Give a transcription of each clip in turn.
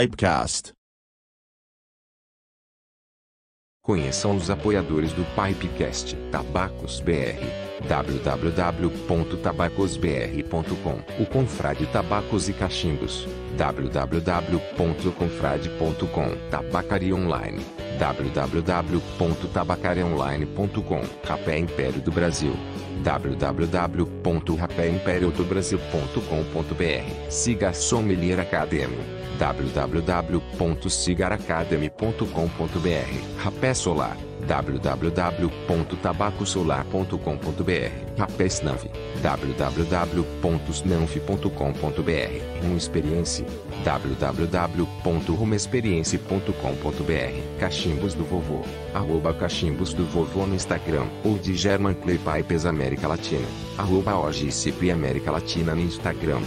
Pipecast. Conheçam os apoiadores do Pipecast Tabacos BR www.tabacosbr.com O Confrade Tabacos e Cachimbos www.confrade.com Tabacaria Online www.tabacariaonline.com Rapé Império do Brasil www.rapéimperiodobrasil.com.br Siga a Sommelier Academy www.cigaracademy.com.br Rapé Solar. www.tabacosolar.com.br Rapé Snanf. www.snanf.com.br Rum Experience www.rumexperience.com.br Cachimbos do Vovô. Arroba Cachimbos do Vovô no Instagram ou de German Clay Pipes América Latina. Arroba OGCP América Latina no Instagram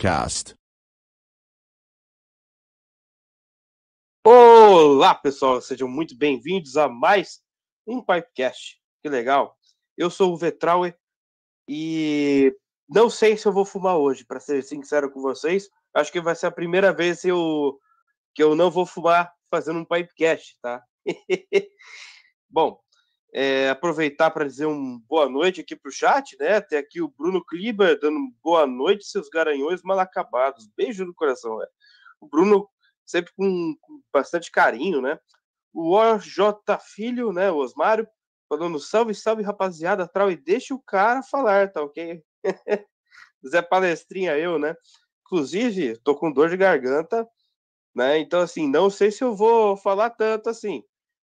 Pipecast. Olá, pessoal, sejam muito bem-vindos a mais um Pipecast. Que legal. Eu sou o Vetrauer e não sei se eu vou fumar hoje, para ser sincero com vocês. Acho que vai ser a primeira vez que eu, que eu não vou fumar fazendo um Pipecast, tá? Bom, é, aproveitar para dizer um boa noite aqui para o chat, né? Tem aqui o Bruno Kliber dando boa noite, seus garanhões mal acabados. Beijo no coração, né? O Bruno sempre com, com, bastante carinho, né? O OJ Filho, né? O Osmário, falando salve, salve, rapaziada, trau, e deixa o cara falar, tá ok? Zé Palestrinha, eu, né? Inclusive, tô com dor de garganta, né? Então, assim, não sei se eu vou falar tanto assim.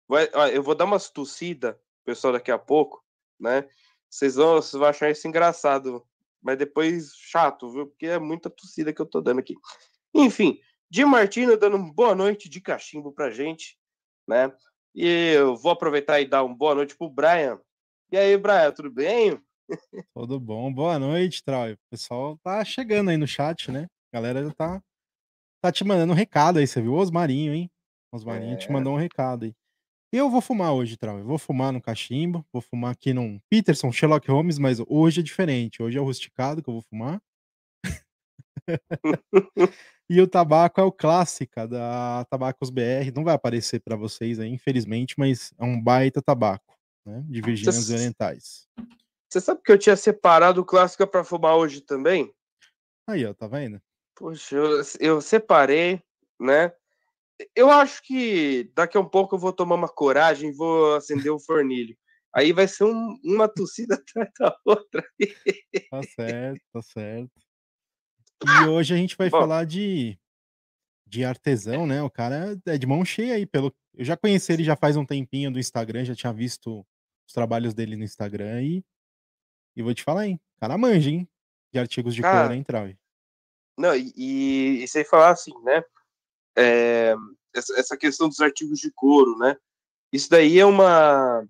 Vai, ó, eu vou dar umas tossida pessoal daqui a pouco, né? Vocês vão, vocês vão achar isso engraçado, mas depois chato, viu? Porque é muita tossida que eu tô dando aqui. Enfim, Di Martino dando uma boa noite de cachimbo pra gente, né? E eu vou aproveitar e dar uma boa noite pro Brian. E aí, Brian, tudo bem? Tudo bom, boa noite, Troy. O pessoal tá chegando aí no chat, né? A galera já tá, tá te mandando um recado aí, você viu? Osmarinho, hein? Osmarinho é. te mandou um recado aí. Eu vou fumar hoje, Trau. Eu vou fumar no cachimbo, vou fumar aqui num Peterson, Sherlock Holmes, mas hoje é diferente. Hoje é o rusticado que eu vou fumar. e o tabaco é o clássica da Tabacos BR. Não vai aparecer para vocês aí, infelizmente, mas é um baita tabaco, né? De Virgínias. Orientais. Você sabe que eu tinha separado o clássico para fumar hoje também? Aí, ó, tá vendo? Poxa, eu, eu separei, né? Eu acho que daqui a um pouco eu vou tomar uma coragem e vou acender o fornilho. Aí vai ser um, uma tossida atrás da outra. Tá certo, tá certo. E hoje a gente vai Bom, falar de, de artesão, né? O cara é de mão cheia aí. Pelo... Eu já conheci ele já faz um tempinho do Instagram, já tinha visto os trabalhos dele no Instagram e, e vou te falar, hein? Cara manja, hein? De artigos de cara, cor, hein, Trau? Não, e, e, e sem falar assim, né? É, essa questão dos artigos de couro, né? Isso daí é uma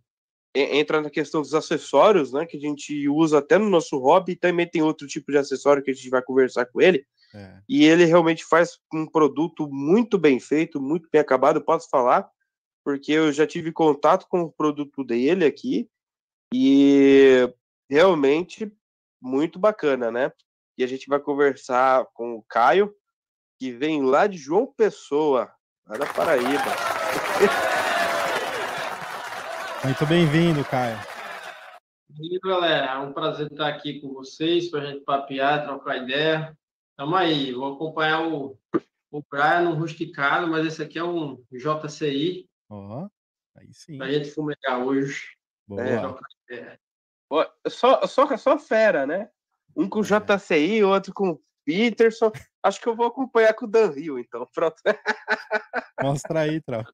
entra na questão dos acessórios, né? Que a gente usa até no nosso hobby. Também tem outro tipo de acessório que a gente vai conversar com ele. É. E ele realmente faz um produto muito bem feito, muito bem acabado. Eu posso falar, porque eu já tive contato com o produto dele aqui e realmente muito bacana, né? E a gente vai conversar com o Caio, que vem lá de João Pessoa, lá da Paraíba. Muito bem-vindo, Caio. E aí, galera, é um prazer estar aqui com vocês para a gente papear, trocar ideia. Tamo aí, vou acompanhar o, o Brian no Rusticado, mas esse aqui é um JCI. Ó, oh, aí sim. Para a gente fumegar hoje. Boa. É, só, só, só fera, né? Um com JCI, outro com Peterson. Acho que eu vou acompanhar com o Dan Hill, então. Pronto. Mostra aí, Trau.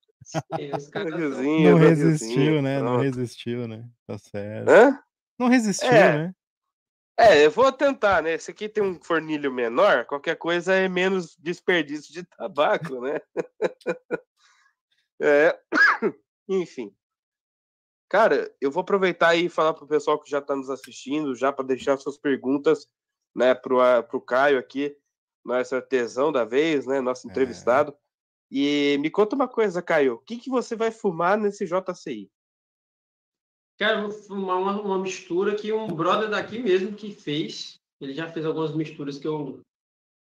Não resistiu, né? Não resistiu, né? Tá certo. Hã? Não resistiu, é. né? É, eu vou tentar, né? Esse aqui tem um fornilho menor, qualquer coisa é menos desperdício de tabaco, né? é, enfim. Cara, eu vou aproveitar e falar pro pessoal que já está nos assistindo, já para deixar suas perguntas né, pro, pro Caio aqui. nosso artesão da vez, né? Nosso é. entrevistado. É. E me conta uma coisa, Caio. O que, que você vai fumar nesse JCI? Quero fumar uma, uma mistura que um brother daqui mesmo que fez. Ele já fez algumas misturas que eu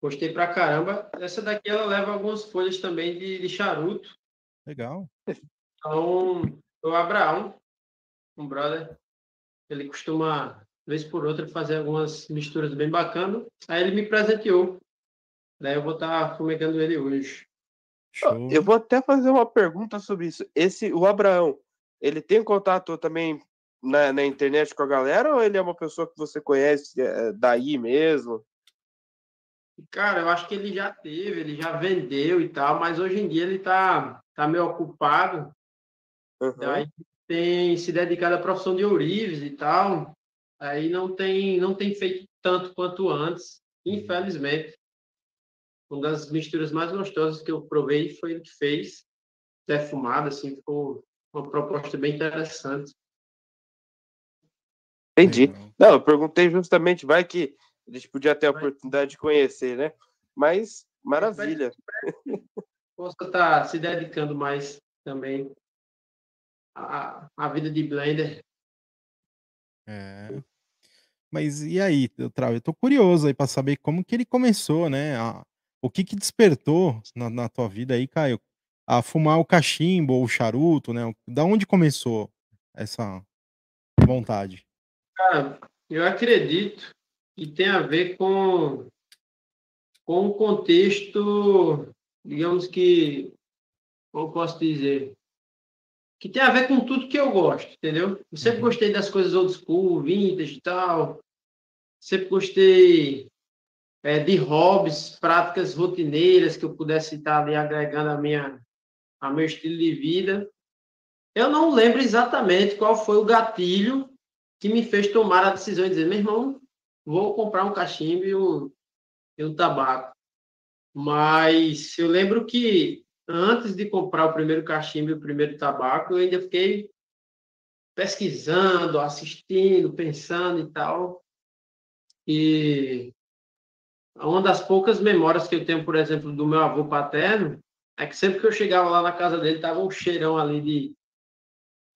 gostei pra caramba. Essa daqui ela leva algumas folhas também de, de charuto. Legal. Então, o Abraão, um brother, ele costuma, vez por outra, fazer algumas misturas bem bacanas. Aí ele me presenteou. Daí eu vou estar tá fumegando ele hoje. Show. Eu vou até fazer uma pergunta sobre isso. Esse, o Abraão, ele tem contato também na, na internet com a galera ou ele é uma pessoa que você conhece é, daí mesmo? Cara, eu acho que ele já teve, ele já vendeu e tal, mas hoje em dia ele tá, tá meio ocupado. Uhum. Aí tem se dedicado à profissão de ourives e tal. Aí não tem, não tem feito tanto quanto antes, infelizmente. Uma das misturas mais gostosas que eu provei foi ele que fez. Defumado, assim, ficou uma proposta bem interessante. Entendi. Não, eu perguntei justamente, vai que a gente podia ter a oportunidade de conhecer, né? Mas, maravilha. Posso estar tá se dedicando mais também à, à vida de Blender. É. Mas e aí, Trau? Eu tô curioso aí para saber como que ele começou, né? A, o que que despertou na, na tua vida aí, Caio, a fumar o cachimbo ou o charuto, né? Da onde começou essa vontade? Cara, eu acredito que tem a ver com com o contexto, digamos que, como posso dizer, que tem a ver com tudo que eu gosto, entendeu? Eu sempre uhum. gostei das coisas old school, vintage e tal. Sempre gostei é, de hobbies, práticas rotineiras que eu pudesse estar ali agregando a minha, a meu estilo de vida. Eu não lembro exatamente qual foi o gatilho que me fez tomar a decisão de dizer, meu irmão, vou comprar um cachimbo e um, e um tabaco. Mas eu lembro que antes de comprar o primeiro cachimbo e o primeiro tabaco, eu ainda fiquei pesquisando, assistindo, pensando e tal. E uma das poucas memórias que eu tenho, por exemplo, do meu avô paterno, é que sempre que eu chegava lá na casa dele, tava um cheirão ali de,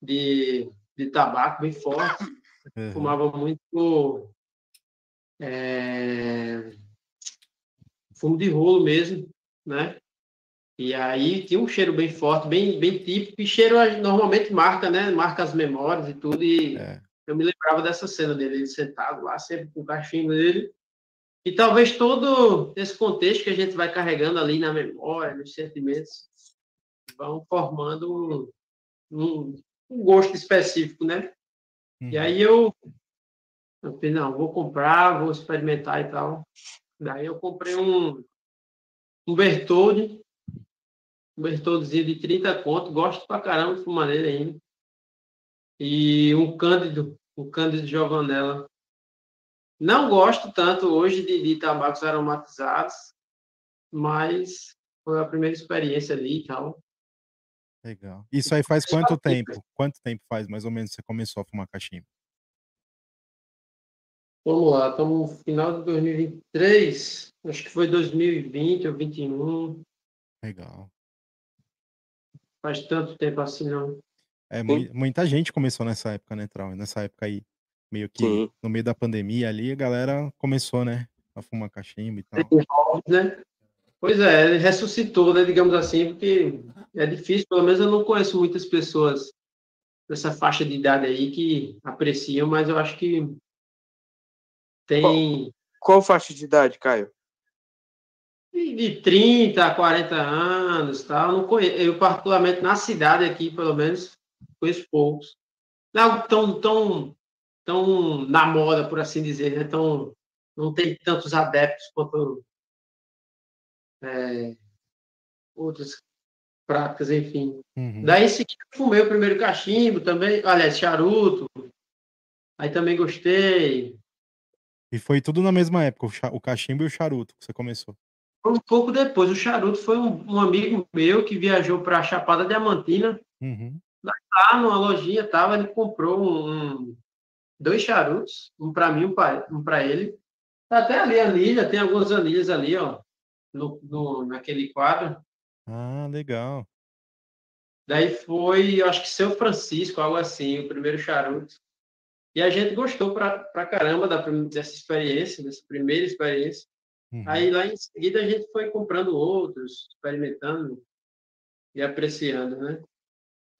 de, de tabaco bem forte. Uhum. Fumava muito é, fumo de rolo mesmo, né? E aí tinha um cheiro bem forte, bem, bem típico, e cheiro normalmente marca, né? Marca as memórias e tudo, e é. Eu me lembrava dessa cena dele, ele sentado lá, sempre com o cachimbo dele, e talvez todo esse contexto que a gente vai carregando ali na memória, nos sentimentos, vão formando um, um, um gosto específico, né? Uhum. E aí eu, eu falei, não, vou comprar, vou experimentar e tal. Daí eu comprei um, um Bertoldi, um Bertoldizinho de 30 conto, gosto pra caramba de fumar nele ainda. E um Cândido, um Cândido Giovanella, não gosto tanto hoje de, de tabacos aromatizados, mas foi a primeira experiência ali e tal. Legal. Isso aí faz quanto tempo? Quanto tempo faz mais ou menos você começou a fumar cachimbo? Vamos lá, estamos no final de 2023, acho que foi 2020 ou 2021. Legal. Faz tanto tempo assim, não. É, muita gente começou nessa época, né, Trau? Nessa época aí meio que Sim. no meio da pandemia ali, a galera começou, né, a fumar cachimbo e tal. Né? Pois é, ele ressuscitou, né, digamos assim, porque é difícil, pelo menos eu não conheço muitas pessoas dessa faixa de idade aí que apreciam, mas eu acho que tem... Qual, qual faixa de idade, Caio? De 30 a 40 anos, tal. Não conheço, eu particularmente na cidade aqui, pelo menos, conheço poucos. Não tão, tão tão na moda, por assim dizer, né? Tão, não tem tantos adeptos quanto é, outras práticas, enfim. Uhum. Daí, em seguida, fumei o primeiro cachimbo também, aliás, charuto. Aí também gostei. E foi tudo na mesma época, o cachimbo e o charuto que você começou? Um pouco depois. O charuto foi um, um amigo meu que viajou para a Chapada Diamantina. Uhum. Lá numa lojinha, tava, ele comprou um, dois charutos, um para mim, um para ele. Até ali, anilha, tem algumas anilhas ali, ó, no, no, naquele quadro. Ah, legal. Daí foi, eu acho que Seu Francisco, algo assim, o primeiro charuto. E a gente gostou pra, pra caramba da, dessa experiência, dessa primeira experiência. Uhum. Aí lá em seguida a gente foi comprando outros, experimentando e apreciando, né?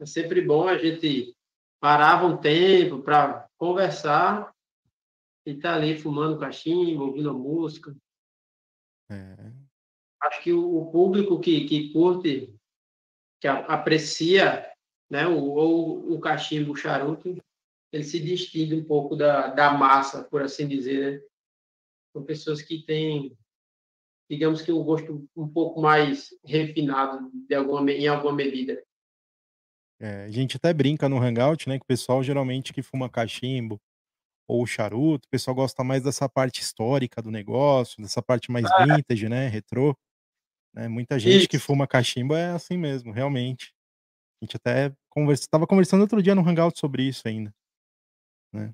É sempre bom a gente parava um tempo para conversar e estar tá ali fumando cachimbo, ouvindo música. É. Acho que o público que, que curte, que aprecia né, o, o, o cachimbo, o charuto, ele se distingue um pouco da, da massa, por assim dizer, né? São pessoas que têm, digamos que um gosto um pouco mais refinado de alguma, em alguma medida. É, a gente até brinca no Hangout, né, que o pessoal geralmente que fuma cachimbo ou charuto, o pessoal gosta mais dessa parte histórica do negócio, dessa parte mais ah. vintage, né, retrô. Né? Muita gente Isso. que fuma cachimbo é assim mesmo, realmente. A gente até conversa, estava conversando outro dia no Hangout sobre isso ainda. Né?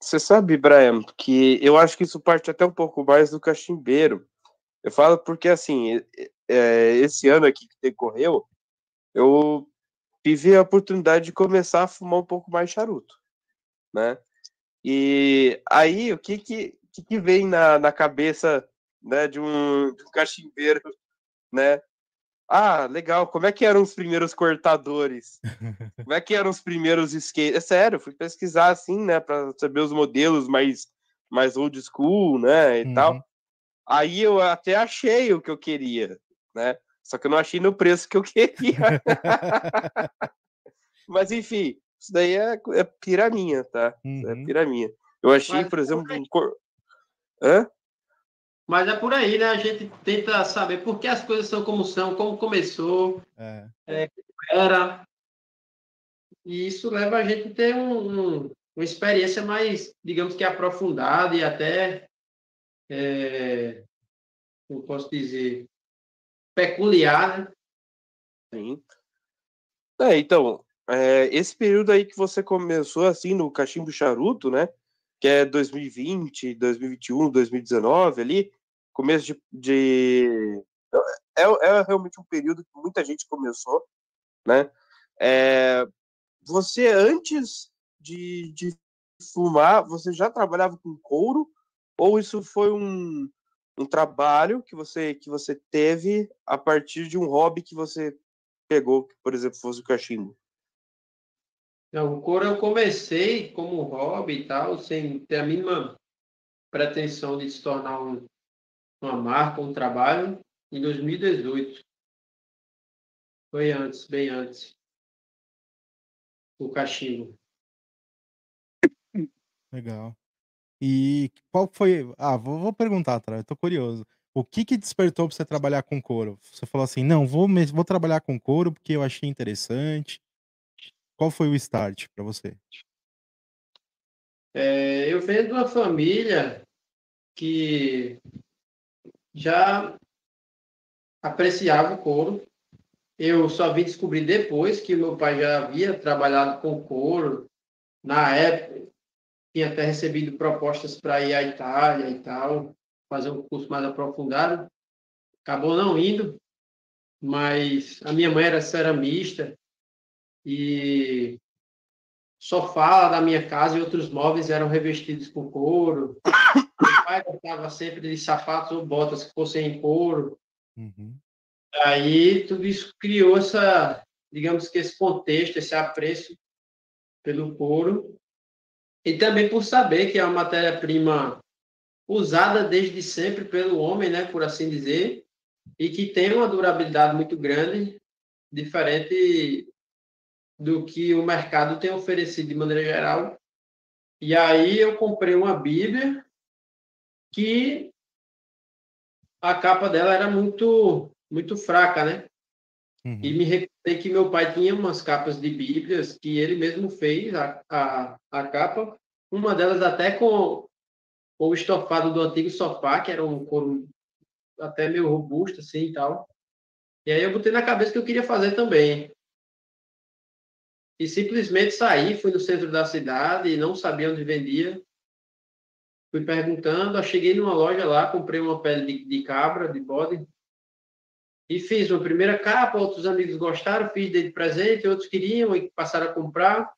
Você sabe, Brian, que eu acho que isso parte até um pouco mais do cachimbeiro. Eu falo porque, assim, é, esse ano aqui que decorreu, eu tive a oportunidade de começar a fumar um pouco mais charuto, né? E aí, o que que, que, vem na, na cabeça né, de, um, de um cachimbeiro, né? Ah, legal. Como é que eram os primeiros cortadores? Como é que eram os primeiros skates? É sério, fui pesquisar assim, né, para saber os modelos mais mais old school, né, e uhum. tal. Aí eu até achei o que eu queria, né? Só que eu não achei no preço que eu queria. Mas enfim, isso daí é, é piraminha, tá? É uhum. É piraminha. Eu achei, Mas, por exemplo, um cor... Hã? Mas é por aí, né? A gente tenta saber por que as coisas são como são, como começou, é. É, era. E isso leva a gente a ter um, um, uma experiência mais, digamos que aprofundada e até, é, como posso dizer, peculiar, né? Sim. É, então, é, esse período aí que você começou assim no Cachimbo Charuto, né? Que é 2020, 2021, 2019 ali, começo de, de é, é, realmente um período que muita gente começou, né? É, você antes de, de fumar, você já trabalhava com couro ou isso foi um, um trabalho que você que você teve a partir de um hobby que você pegou, que por exemplo fosse o cachimbo? Não, o couro eu comecei como hobby e tal, sem ter a mínima pretensão de se tornar um, uma marca, um trabalho, em 2018. Foi antes, bem antes. O cachimbo. Legal. E qual foi. Ah, vou, vou perguntar, Tra, eu tô curioso. O que que despertou para você trabalhar com couro? Você falou assim, não, vou, vou trabalhar com couro porque eu achei interessante. Qual foi o start para você? É, eu venho de uma família que já apreciava o couro. Eu só vim descobrir depois que meu pai já havia trabalhado com couro. Na época, tinha até recebido propostas para ir à Itália e tal, fazer um curso mais aprofundado. Acabou não indo, mas a minha mãe era ceramista e sofá da minha casa e outros móveis eram revestidos com couro pai gostava sempre de sapatos ou botas que fossem em couro. Uhum. Aí tudo isso criou essa, digamos que esse contexto, esse apreço pelo couro. E também por saber que é uma matéria-prima usada desde sempre pelo homem, né, por assim dizer, e que tem uma durabilidade muito grande, diferente do que o mercado tem oferecido de maneira geral. E aí eu comprei uma Bíblia que a capa dela era muito muito fraca, né? Uhum. E me recordei que meu pai tinha umas capas de bíblias que ele mesmo fez a, a, a capa, uma delas até com, com o estofado do antigo sofá, que era um couro até meio robusto assim e tal. E aí eu botei na cabeça que eu queria fazer também. E simplesmente saí, fui no centro da cidade e não sabia onde vendia. fui perguntando, cheguei numa loja lá, comprei uma pele de, de cabra, de bode, e fiz uma primeira capa, outros amigos gostaram, fiz de presente, outros queriam e passaram a comprar.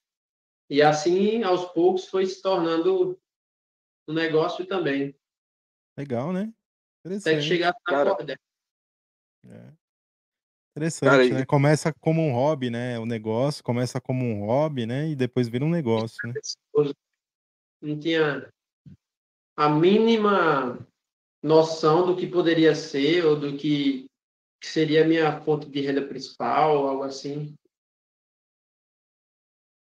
E assim, aos poucos, foi se tornando um negócio também. Legal, né? Até que chegar na Cara, corda. É. Interessante, Cara, né? Começa como um hobby, né? O negócio começa como um hobby, né? E depois vira um negócio, né? Não tinha a mínima noção do que poderia ser ou do que que seria a minha fonte de renda principal, algo assim.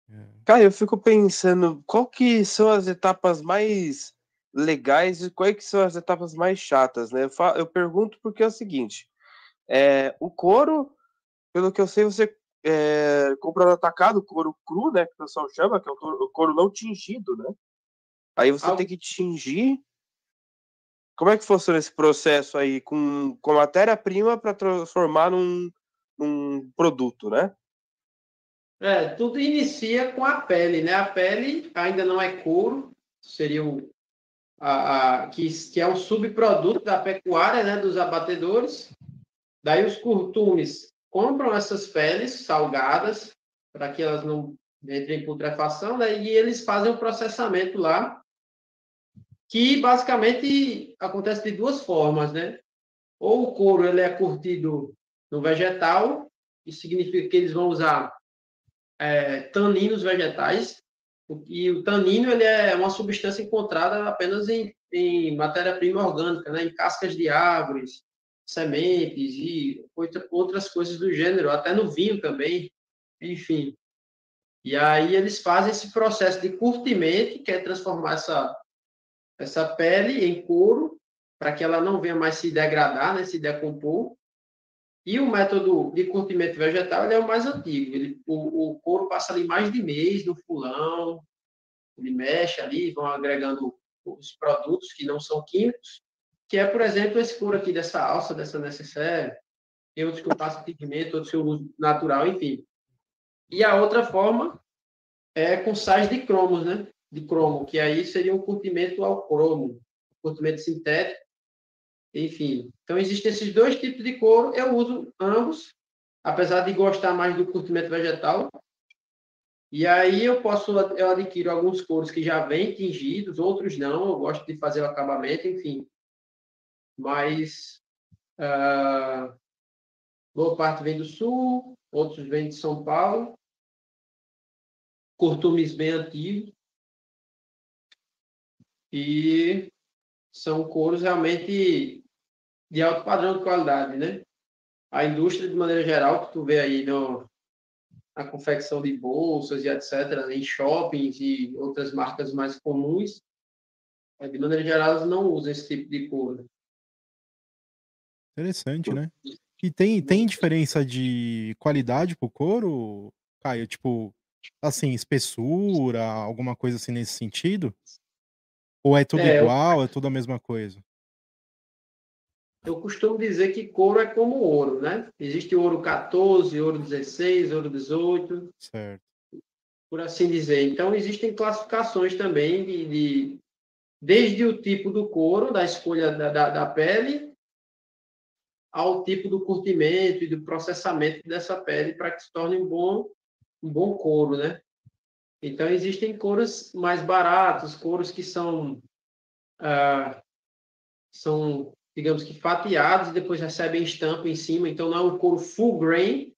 É. Cara, eu fico pensando, qual que são as etapas mais legais e quais que são as etapas mais chatas, né? Eu, falo, eu pergunto porque é o seguinte, é, o couro, pelo que eu sei, você é, compra no atacado o couro cru, né, que o pessoal chama, que é o couro, o couro não tingido, né? Aí você ah, tem que tingir como é que funciona esse processo aí com, com matéria-prima para transformar num, num produto, né? É, tudo inicia com a pele, né? A pele ainda não é couro, seria o a, a, que, que é um subproduto da pecuária, né, dos abatedores. Daí os curtumes compram essas peles salgadas para que elas não entrem em putrefação, né, e eles fazem o processamento lá que basicamente acontece de duas formas, né? Ou o couro ele é curtido no vegetal, isso significa que eles vão usar é, taninos vegetais, e o tanino ele é uma substância encontrada apenas em, em matéria-prima orgânica, né? em cascas de árvores, sementes e outras coisas do gênero, até no vinho também, enfim. E aí eles fazem esse processo de curtimento, que é transformar essa essa pele em couro, para que ela não venha mais se degradar, né, se decompor. E o método de curtimento vegetal é o mais antigo. Ele, o, o couro passa ali mais de mês no fulão, ele mexe ali, vão agregando os produtos que não são químicos, que é, por exemplo, esse couro aqui dessa alça, dessa necessaire, tem outros que eu passo pigmento, outros que eu uso natural, enfim. E a outra forma é com sais de cromos, né? De cromo, que aí seria um curtimento ao cromo, curtimento sintético, enfim. Então, existem esses dois tipos de couro, eu uso ambos, apesar de gostar mais do curtimento vegetal. E aí eu posso, eu adquiro alguns couros que já vêm tingidos, outros não, eu gosto de fazer o acabamento, enfim. Mas uh, boa parte vem do sul, outros vêm de São Paulo, curtumes bem antigos, e são couros realmente de alto padrão de qualidade, né? A indústria, de maneira geral, que tu vê aí no, na confecção de bolsas e etc., em shoppings e outras marcas mais comuns, é, de maneira geral, elas não usam esse tipo de couro. Interessante, né? E tem, tem diferença de qualidade pro couro, Caio? Tipo, assim, espessura, alguma coisa assim nesse sentido? Ou é tudo é, igual, eu... é tudo a mesma coisa? Eu costumo dizer que couro é como ouro, né? Existe ouro 14, ouro 16, ouro 18. Certo. Por assim dizer. Então, existem classificações também de, de desde o tipo do couro, da escolha da, da, da, pele, ao tipo do curtimento e do processamento dessa pele para que se torne um bom, um bom couro, né? Então, existem couros mais baratos, couros que são, ah, são, digamos que, fatiados e depois recebem estampa em cima. Então, não é um couro full grain,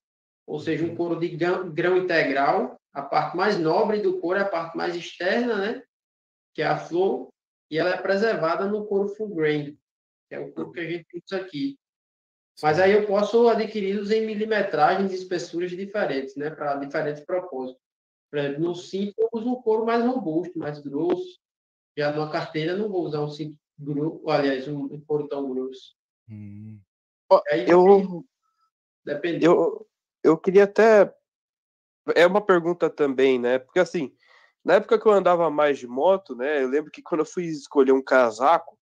ou seja, um couro de grão, grão integral. A parte mais nobre do couro é a parte mais externa, né? que é a flor, e ela é preservada no couro full grain, que é o couro que a gente usa aqui. Mas aí eu posso adquiri-los em milimetragens e espessuras diferentes, né, para diferentes propósitos. Por exemplo, no cinto eu uso um couro mais robusto, mais grosso. Já numa carteira não vou usar um cinto grosso, aliás, um, um couro tão grosso. Hum. Aí, eu, depende. Eu, eu queria até. É uma pergunta também, né? Porque assim, na época que eu andava mais de moto, né? Eu lembro que quando eu fui escolher um casaco,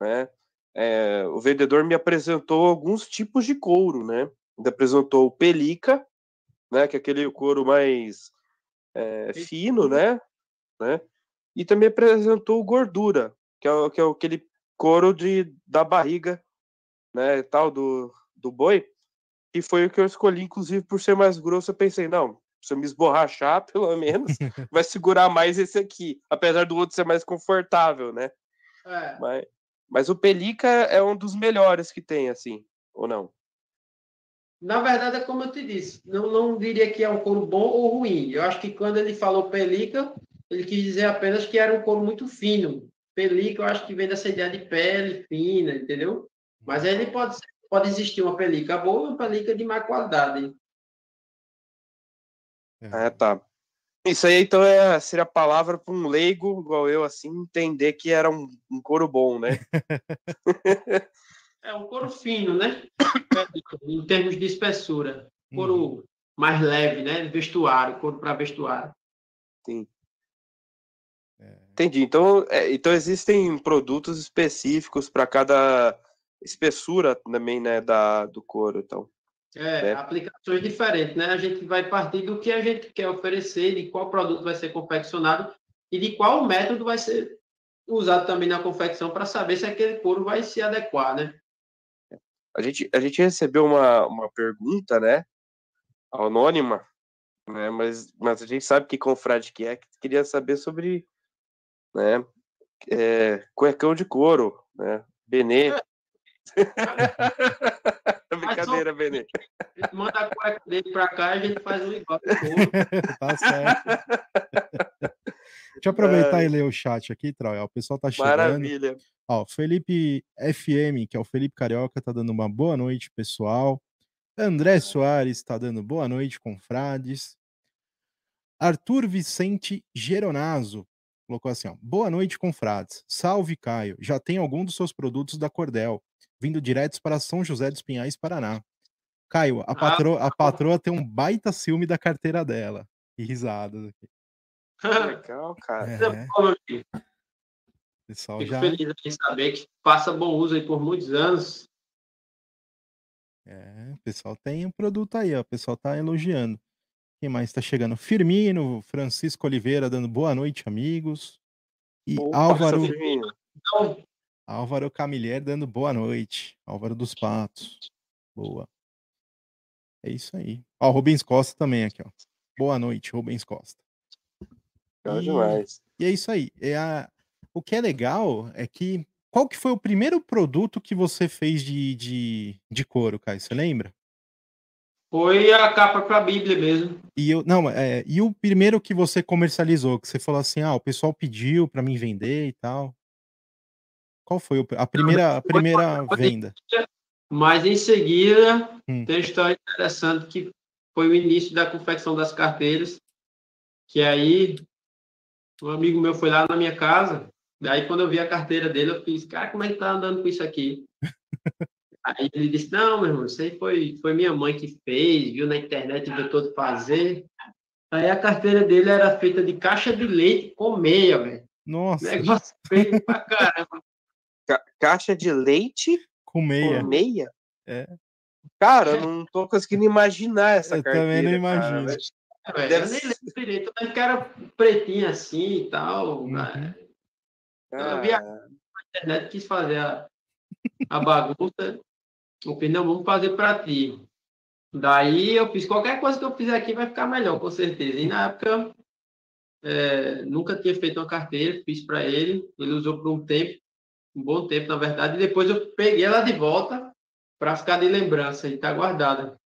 né? É, o vendedor me apresentou alguns tipos de couro, né? Me apresentou o pelica, né? Que é aquele couro mais é, fino, né? né? e também apresentou gordura, que é, que é aquele couro de, da barriga, né, tal, do, do boi, e foi o que eu escolhi, inclusive, por ser mais grosso, eu pensei, não, se eu me esborrachar, pelo menos, vai segurar mais esse aqui, apesar do outro ser mais confortável, né? É. Mas, mas o Pelica é um dos melhores que tem, assim, ou não? Na verdade, é como eu te disse, não, não diria que é um couro bom ou ruim. Eu acho que quando ele falou Pelica, ele quis dizer apenas que era um couro muito fino. Pelica, eu acho que vem dessa ideia de pele fina, entendeu? Mas ele pode, pode existir uma pelica boa e uma pelica de má qualidade. É, tá. Isso aí, então, é, seria a palavra para um leigo, igual eu, assim, entender que era um, um couro bom, né? é um couro fino, né? em termos de espessura. Couro uhum. mais leve, né? Vestuário, couro para vestuário. Sim. É. Entendi. Então, é, então existem produtos específicos para cada espessura também, né, da, do couro, então. É, né? aplicações diferentes, né? A gente vai partir do que a gente quer oferecer, de qual produto vai ser confeccionado e de qual método vai ser usado também na confecção para saber se aquele couro vai se adequar, né? A gente, a gente recebeu uma, uma pergunta, né? Anônima, né? Mas, mas a gente sabe que confrade que é, que queria saber sobre, né? É, cuecão de couro, né? Benê. É. Brincadeira, só... Benê. Manda a cueca dele pra cá e a gente faz um igual. tá certo. Deixa eu aproveitar é... e ler o chat aqui, Troia. O pessoal tá chegando. Maravilha. Ó, Felipe FM, que é o Felipe Carioca, tá dando uma boa noite, pessoal. André Soares tá dando boa noite, confrades. Arthur Vicente Geronazo colocou assim: ó, boa noite, confrades. Salve, Caio. Já tem algum dos seus produtos da Cordel vindo diretos para São José dos Pinhais, Paraná. Caio, a, ah, patroa, a patroa tem um baita ciúme da carteira dela. E risadas aqui. Legal, cara. É. Pessoal Fico já... feliz em saber que passa bom uso aí por muitos anos. É, o pessoal tem um produto aí, ó. O pessoal tá elogiando. Quem mais tá chegando? Firmino, Francisco Oliveira dando boa noite, amigos. E Opa, Álvaro. Então, Álvaro Camilher dando boa noite. Álvaro dos Patos. Boa. É isso aí. Ó, Rubens Costa também aqui, ó. Boa noite, Rubens Costa. Legal e, demais. E é isso aí. É a... O que é legal é que. Qual que foi o primeiro produto que você fez de, de, de couro, Caio? Você lembra? Foi a capa para a Bíblia mesmo. E eu não, é, e o primeiro que você comercializou, que você falou assim, ah, o pessoal pediu para mim vender e tal. Qual foi a primeira, a primeira venda? Mas em seguida, hum. tem uma história interessante que foi o início da confecção das carteiras, que aí um amigo meu foi lá na minha casa, daí quando eu vi a carteira dele, eu fiz, cara, como é que tá andando com isso aqui? aí ele disse, não, meu irmão, isso aí foi, foi minha mãe que fez, viu na internet, viu todo fazer. Aí a carteira dele era feita de caixa de leite com meia, velho. Nossa. Negócio feio pra caramba. Ca caixa de leite com meia. Com meia? É. Cara, eu não tô conseguindo imaginar essa eu carteira. Eu também não imagino. Cara, Deve... Eu nem lembro direito, mas que era pretinho assim e tal. Uhum. Né? Eu vi a internet, quis fazer a, a bagunça. Fiz, não, vamos fazer para ti. Daí eu fiz qualquer coisa que eu fizer aqui vai ficar melhor, com certeza. E na época é, nunca tinha feito uma carteira, fiz para ele, ele usou por um tempo um bom tempo, na verdade, e depois eu peguei ela de volta para ficar de lembrança e tá guardada.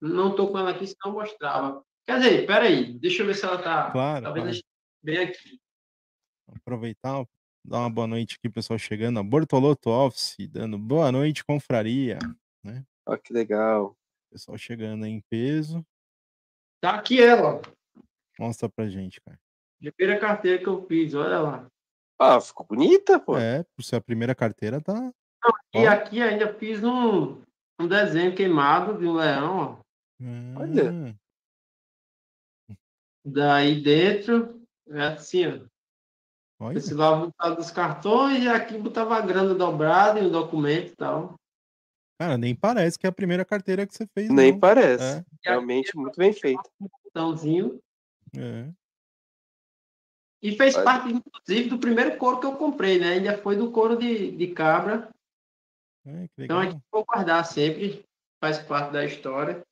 Não estou com ela aqui, senão mostrava. Quer dizer, peraí, deixa eu ver se ela tá. Claro. Talvez claro. bem aqui. Aproveitar, dar uma boa noite aqui, pessoal chegando. A Bortoloto Office, dando boa noite, confraria. Né? Olha que legal. Pessoal chegando aí em peso. Tá aqui ela. Mostra pra gente, cara. Primeira carteira que eu fiz, olha lá. Ah, ficou bonita, pô. É, por ser a primeira carteira, tá. Não, e aqui ainda fiz um, um desenho queimado de um leão, ó. Hum. Olha. Daí dentro, é assim, ó. Olha. Esse lá botava dos cartões e aqui botava a grana dobrada e o documento e tal. Cara, nem parece que é a primeira carteira que você fez. Nem não. parece. É. Realmente muito bem feito. Um botãozinho. É. E fez Mas... parte, inclusive, do primeiro couro que eu comprei, né? Ainda foi do couro de, de cabra. É, então a gente vou guardar sempre, faz parte da história.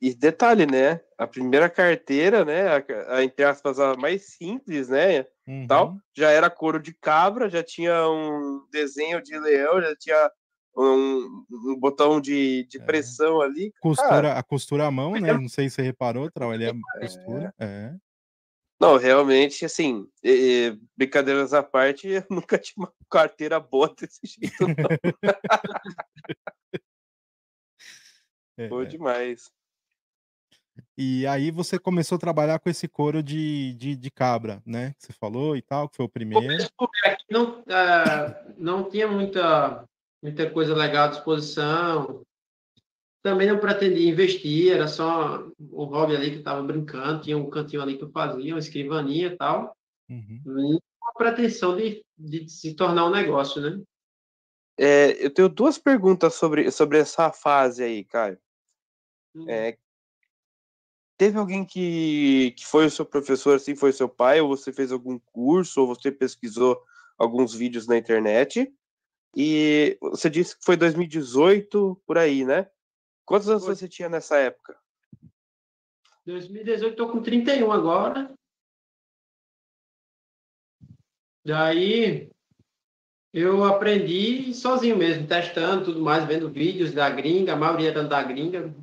E detalhe, né? A primeira carteira, né? A, a, entre aspas, a mais simples, né? Uhum. Tal, já era couro de cabra, já tinha um desenho de leão, já tinha um, um botão de, de é. pressão ali. Costura, a costura à mão, né? Não sei se você reparou, trabalhei a é. costura. É. Não, realmente, assim, e, brincadeiras à parte, eu nunca tinha uma carteira boa desse jeito, não. é, Foi demais. E aí você começou a trabalhar com esse couro de, de, de cabra, né? Que você falou e tal, que foi o primeiro. Não, uh, não tinha muita, muita coisa legal à disposição. Também não pretendia investir, era só um hobby ali que estava brincando, tinha um cantinho ali que eu fazia, uma escrivaninha e tal. Uhum. uma pretensão de, de se tornar um negócio, né? É, eu tenho duas perguntas sobre, sobre essa fase aí, Caio. Hum. É, teve alguém que, que foi o seu professor, assim, foi seu pai, ou você fez algum curso, ou você pesquisou alguns vídeos na internet? E você disse que foi 2018, por aí, né? Quantos anos foi. você tinha nessa época? 2018, tô com 31 agora. Daí eu aprendi sozinho mesmo, testando tudo mais, vendo vídeos da gringa, a maioria era da gringa.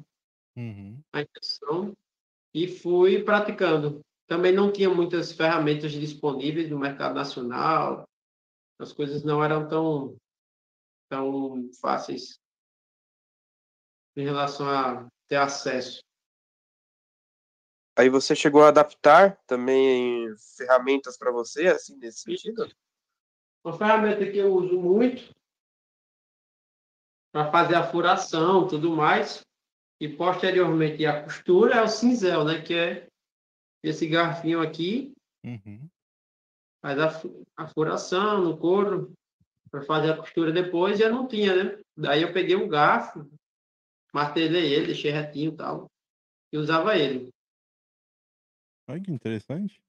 Uhum. A intenção e fui praticando. Também não tinha muitas ferramentas disponíveis no mercado nacional, as coisas não eram tão, tão fáceis em relação a ter acesso. Aí você chegou a adaptar também ferramentas para você, assim, nesse sentido? Uma ferramenta que eu uso muito para fazer a furação tudo mais e posteriormente a costura é o cinzel, né? Que é esse garfinho aqui. Uhum. Faz a, a furação no couro para fazer a costura depois. Já não tinha, né? Daí eu peguei um garfo, martelei ele, deixei retinho e tal. E usava ele. Olha que interessante.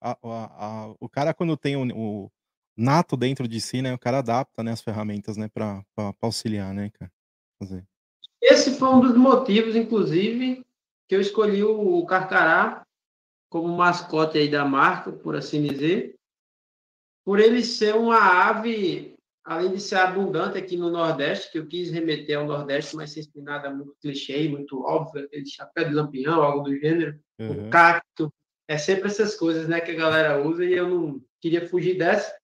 A, a, a, o cara, quando tem o, o, nato dentro de si, né? O cara adapta né, as ferramentas, né? Para auxiliar, né, cara? Fazer. Esse foi um dos motivos, inclusive, que eu escolhi o Carcará como mascote aí da marca, por assim dizer, por ele ser uma ave, além de ser abundante aqui no Nordeste, que eu quis remeter ao Nordeste, mas sem nada muito clichê, muito óbvio, aquele chapéu de lampião, algo do gênero, uhum. o cacto, é sempre essas coisas, né, que a galera usa e eu não queria fugir dessa.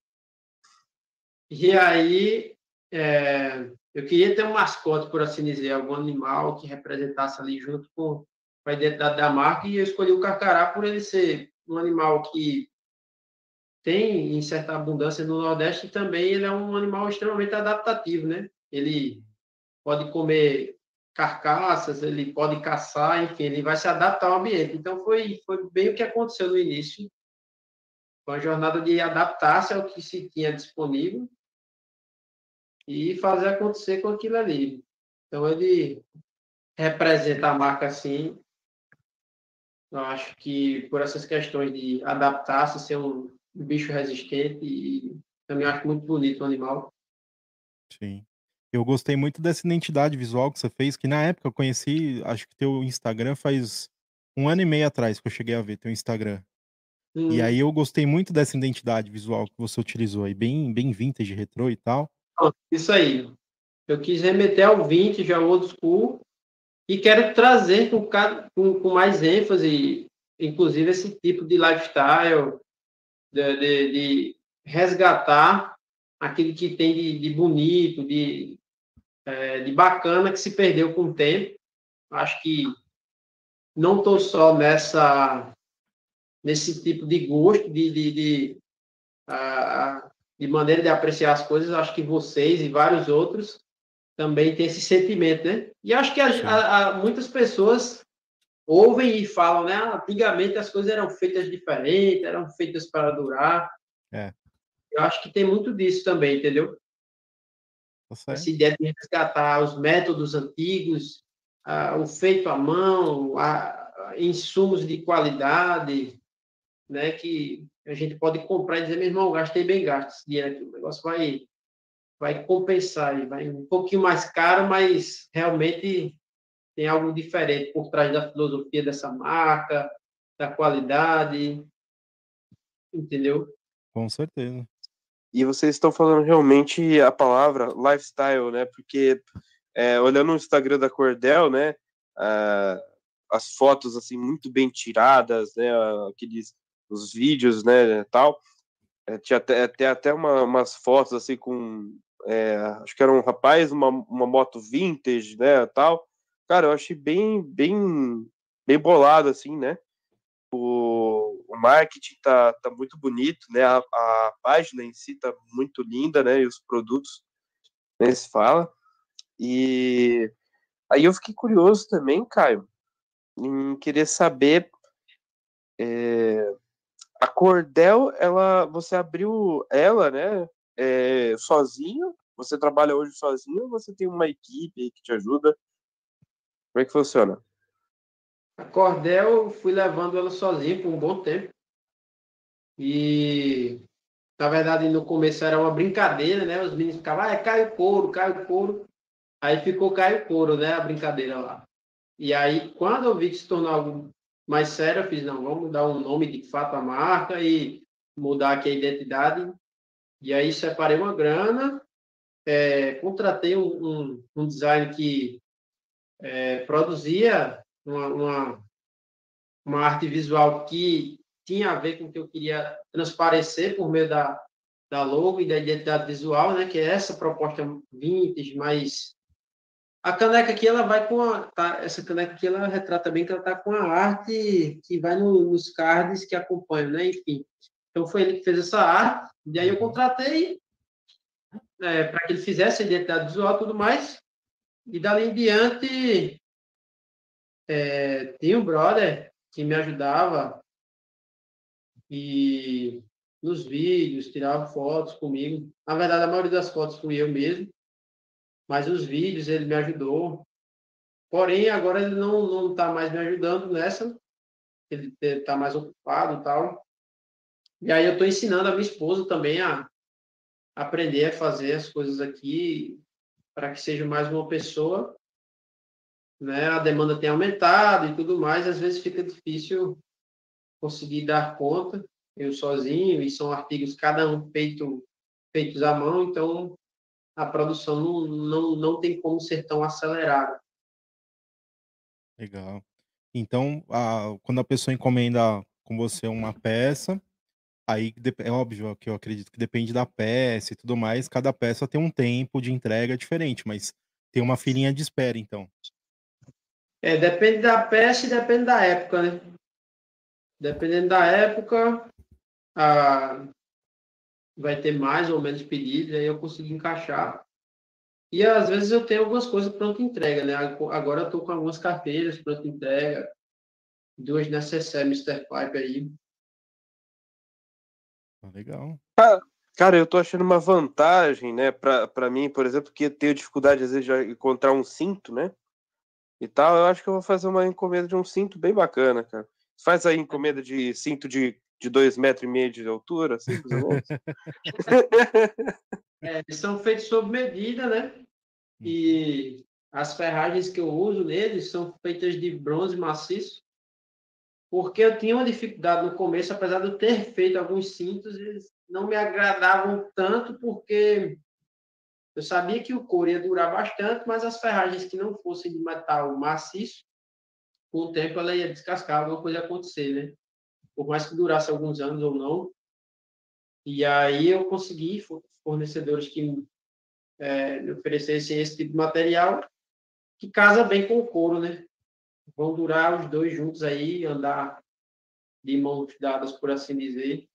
E aí, é, eu queria ter um mascote, por assim dizer, algum animal que representasse ali junto com a identidade da marca, e eu escolhi o carcará por ele ser um animal que tem em certa abundância no Nordeste e também ele é um animal extremamente adaptativo, né? Ele pode comer carcaças, ele pode caçar, enfim, ele vai se adaptar ao ambiente. Então foi foi bem o que aconteceu no início, com a jornada de adaptar-se ao que se tinha disponível e fazer acontecer com aquilo ali. Então, ele representa a marca assim. Eu acho que por essas questões de adaptar-se, ser um bicho resistente e também acho muito bonito o animal. Sim. Eu gostei muito dessa identidade visual que você fez, que na época eu conheci, acho que teu Instagram faz um ano e meio atrás que eu cheguei a ver teu Instagram. Hum. E aí eu gostei muito dessa identidade visual que você utilizou aí, bem, bem vintage, retrô e tal. Isso aí. Eu quis remeter ao vintage, ao old school, e quero trazer com, com, com mais ênfase, inclusive, esse tipo de lifestyle, de, de, de resgatar aquilo que tem de, de bonito, de, é, de bacana, que se perdeu com o tempo. Acho que não estou só nessa nesse tipo de gosto de, de, de uh, de maneira de apreciar as coisas, acho que vocês e vários outros também têm esse sentimento, né? E acho que a, a, a, muitas pessoas ouvem e falam, né? Antigamente as coisas eram feitas diferentes, eram feitas para durar. É. Eu acho que tem muito disso também, entendeu? Tá Essa ideia de resgatar os métodos antigos, o feito à mão, insumos de qualidade, né, que a gente pode comprar e dizer, meu irmão, gastei bem gasto esse dinheiro aqui, o negócio vai, vai compensar, vai um pouquinho mais caro, mas realmente tem algo diferente por trás da filosofia dessa marca, da qualidade, entendeu? Com certeza. E vocês estão falando realmente a palavra lifestyle, né? Porque é, olhando o Instagram da Cordel, né? Uh, as fotos assim muito bem tiradas, né? Aqueles os vídeos, né? Tal. É, tinha até, até, até uma, umas fotos assim com é, acho que era um rapaz, uma, uma moto vintage, né? Tal. Cara, eu achei bem bem bem bolado assim, né? O, o marketing tá, tá muito bonito, né? A, a página em si tá muito linda, né? E os produtos, né, se fala. E aí eu fiquei curioso também, Caio, em querer saber é, a Cordel, ela, você abriu ela, né? É, sozinho? Você trabalha hoje sozinho ou você tem uma equipe que te ajuda? Como é que funciona? A Cordel, fui levando ela sozinho por um bom tempo. E, na verdade, no começo era uma brincadeira, né? Os meninos ficavam, ah, é Caio Couro, Caio Couro. Aí ficou Caio Couro, né? A brincadeira lá. E aí, quando eu vi que se tornou algo mais sério, eu fiz, não, vamos dar um nome de fato à marca e mudar aqui a identidade. E aí separei uma grana, é, contratei um, um, um, design que é, produzia uma, uma, uma arte visual que tinha a ver com o que eu queria transparecer por meio da, da logo e da identidade visual, né? Que é essa proposta vintage, mais a caneca aqui ela vai com a tá, essa caneca aqui ela retrata bem que ela está com a arte que vai no, nos cards que acompanham, né? Enfim, então foi ele que fez essa arte e aí eu contratei é, para que ele fizesse a identidade visual e tudo mais. E dali em diante é, tinha um brother que me ajudava e nos vídeos, tirava fotos comigo. Na verdade, a maioria das fotos fui eu mesmo, mas os vídeos ele me ajudou. Porém, agora ele não está mais me ajudando nessa. Ele está mais ocupado e tal. E aí eu estou ensinando a minha esposa também a aprender a fazer as coisas aqui para que seja mais uma pessoa né? A demanda tem aumentado e tudo mais, às vezes fica difícil conseguir dar conta, eu sozinho, e são artigos cada um feito, feitos à mão, então a produção não, não, não tem como ser tão acelerada. Legal. Então, a, quando a pessoa encomenda com você uma peça, aí é óbvio que eu acredito que depende da peça e tudo mais, cada peça tem um tempo de entrega diferente, mas tem uma filinha de espera, então. É, depende da peça e depende da época, né? Dependendo da época, a... vai ter mais ou menos pedidos, aí eu consigo encaixar. E às vezes eu tenho algumas coisas pronta entrega, né? Agora eu estou com algumas carteiras pronta entrega, duas necessárias Mr. Pipe aí. Ah, legal. cara, eu tô achando uma vantagem, né, para mim, por exemplo, que eu tenho dificuldade às vezes de encontrar um cinto, né? e tal, eu acho que eu vou fazer uma encomenda de um cinto bem bacana, cara. Faz aí encomenda de cinto de, de dois metros e meio de altura, assim, é, são feitos sob medida, né? E uhum. as ferragens que eu uso neles são feitas de bronze maciço, porque eu tinha uma dificuldade no começo, apesar de eu ter feito alguns cintos, eles não me agradavam tanto, porque eu sabia que o couro ia durar bastante, mas as ferragens que não fossem de metal maciço, com o tempo ela ia descascar, alguma coisa ia acontecer, né? Por mais que durasse alguns anos ou não. E aí eu consegui fornecedores que é, me oferecessem esse tipo de material que casa bem com o couro, né? Vão durar os dois juntos aí, andar de mãos dadas, por assim dizer,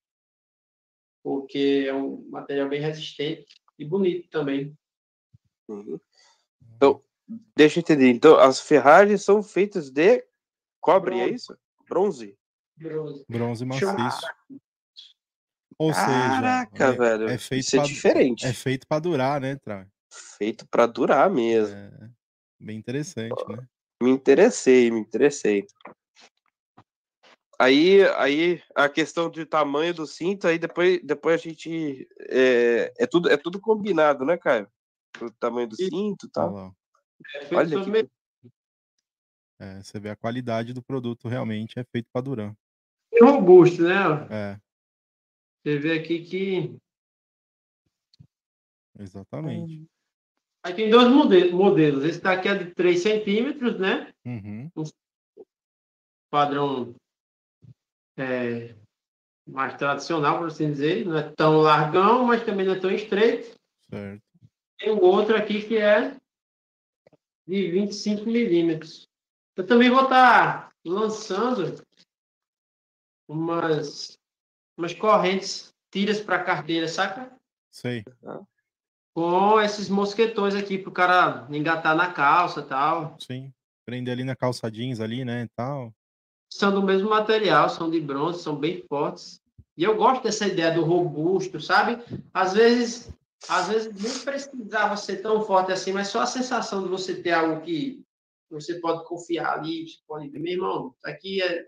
porque é um material bem resistente e bonito também. Uhum. Então, deixa eu entender. Então, as ferragens são feitas de cobre, é Bronze. é isso? Bronze? Bronze. Bronze maciço. Ou Caraca, seja, é, velho. É feito isso é pra, é diferente. É feito para durar, né, Tra? Feito para durar mesmo. É, bem interessante, né? Me interessei, me interessei. Aí, aí a questão de tamanho do cinto, aí depois, depois a gente. É, é, tudo, é tudo combinado, né, Caio? O tamanho do cinto e tal. É Olha que- É, você vê a qualidade do produto realmente é feito para Duran. Medida robusto, né? É, Você vê aqui que exatamente. aí tem dois mode- modelos. Esse daqui é de 3 centímetros, né? Uhum, Padrão é, mais tradicional, por assim dizer. Não é tão largão, mas também não é tão estreito. certo. Tem um outro aqui que é de 25 milímetros. Eu também vou estar lançando umas, umas correntes, tiras para carteira, saca? Sei. Com esses mosquetões aqui para o cara engatar na calça e tal. Sim. Prender ali na calça jeans ali, né, e tal. São do mesmo material, são de bronze, são bem fortes. E eu gosto dessa ideia do robusto, sabe? Às vezes, às vezes nem precisava ser tão forte assim, mas só a sensação de você ter algo que você pode confiar ali, você pode ver, meu irmão, isso aqui é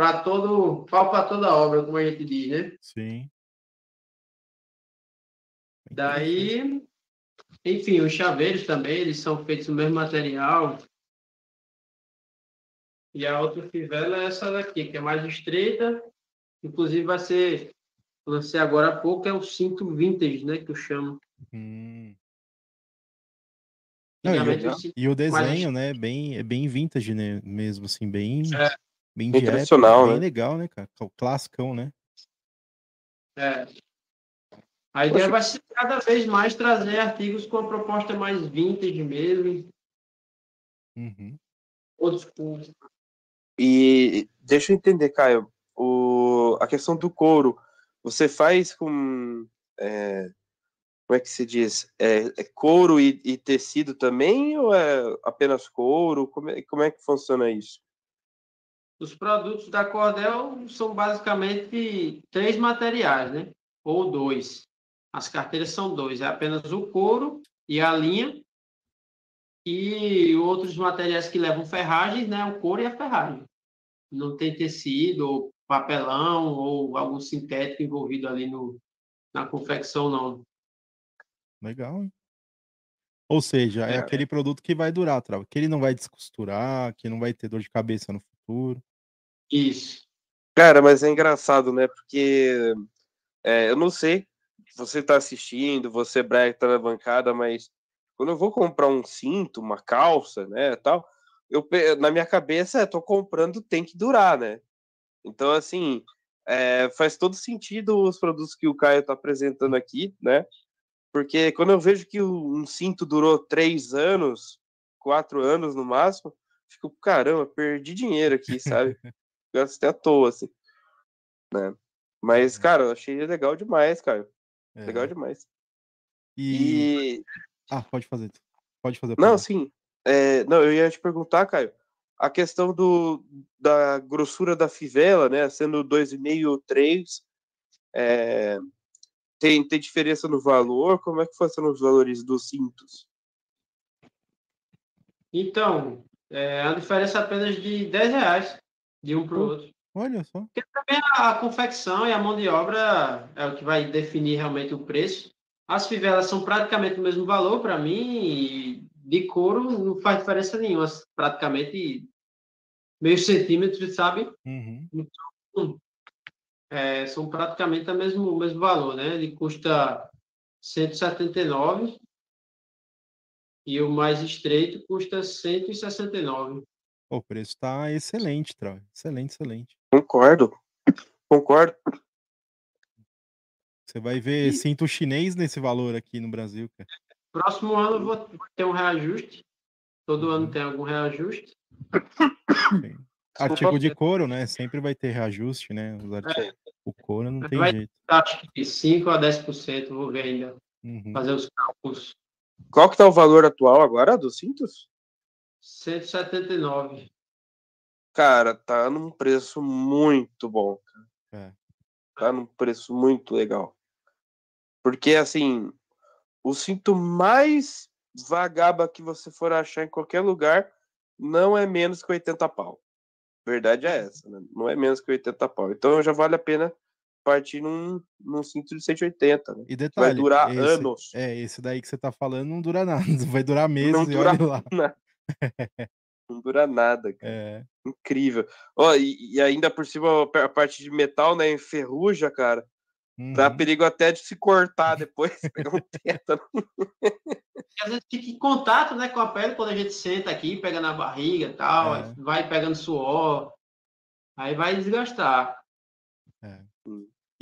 para todo, pau para toda obra, como a gente diz, né? Sim. Daí, enfim, os chaveiros também, eles são feitos do mesmo material. E a outra fivela é essa daqui, que é mais estreita. Inclusive vai ser, lancei agora há pouco, é o cinto vintage, né, que eu chamo. Hum. Não, e, o e o desenho, né, bem, é bem vintage, né, mesmo, assim, bem, É. bem Bem de época, tradicional, bem né? legal, né, cara? O classicão, né? é. A ideia Poxa. vai ser cada vez mais trazer artigos com a proposta mais vintage mesmo, Uhum. outros com E deixa eu entender, Caio, o, a questão do couro, você faz com. é, como é que se diz? É, é couro e, e tecido também, ou é apenas couro? Como é, como é que funciona isso? Os produtos da Cordel são basicamente três materiais, né? Ou dois. As carteiras são dois. É apenas o couro e a linha. E outros materiais que levam ferragens, né? O couro e a ferragem. Não tem tecido, ou papelão, ou algum sintético envolvido ali no, na confecção, não. Legal, hein? Ou seja, é, É. aquele produto que vai durar, Trava, que ele não vai descosturar, que não vai ter dor de cabeça no futuro. Isso. Cara, mas é engraçado, né? Porque é, eu não sei se você tá assistindo, você Brega tá na bancada, mas quando eu vou comprar um cinto, uma calça, né, tal, eu na minha cabeça, é, tô comprando, tem que durar, né? Então, assim, é, faz todo sentido os produtos que o Caio tá apresentando aqui, né? Porque quando eu vejo que um cinto durou três anos, quatro anos no máximo, fico, caramba, perdi dinheiro aqui, sabe? Gastei à toa, assim. Né? Mas, É. cara, eu achei legal demais, cara. É. Legal demais. E... E. Ah, pode fazer. Pode fazer. Não, sim. é, não, eu ia te perguntar, Caio, a questão do, da grossura da fivela, né? Sendo 2,5 ou 3, é, tem, tem diferença no valor? Como é que funcionam os valores dos cintos? Então, é a diferença apenas de 10 reais de um para o outro. Olha só. Porque também a confecção e a mão de obra é o que vai definir realmente o preço. As fivelas são praticamente o mesmo valor para mim de couro não faz diferença nenhuma, praticamente meio centímetro, sabe? Uhum. É, são praticamente o mesmo, o mesmo valor, né? Ele custa 179 e o mais estreito custa 169. O preço tá excelente, Trava. Excelente, excelente. Concordo. Concordo. Você vai ver E- cinto chinês nesse valor aqui no Brasil, cara. Próximo ano eu vou ter um reajuste. Todo Uhum. ano tem algum reajuste. Sim. Artigo de couro, né? Sempre vai ter reajuste, né? Os artigos- O couro não tem Vai- jeito. Acho que 5 a 10%, vou ver ainda, Uhum. fazer os cálculos. Qual que tá o valor atual agora dos cintos? 179. Cara, tá num preço muito bom. cara. É. Tá num preço muito legal. Porque, assim, o cinto mais vagaba que você for achar em qualquer lugar não é menos que 80 pau. verdade é essa, né? Não é menos que 80 pau. Então já vale a pena partir num, num cinto de 180, né? E detalhe, vai durar esse, anos. É, esse daí que você tá falando não dura nada, vai durar meses Não e dura olha lá. nada. Não dura nada, cara. É, Incrível. Ó, e, e ainda por cima a parte de metal, né? Enferruja, cara. Dá uhum. perigo até de se cortar depois, pegar um tétano. Às vezes fica em contato né, com a pele quando a gente senta aqui, pega na barriga e tal, É. vai pegando suor, aí vai desgastar.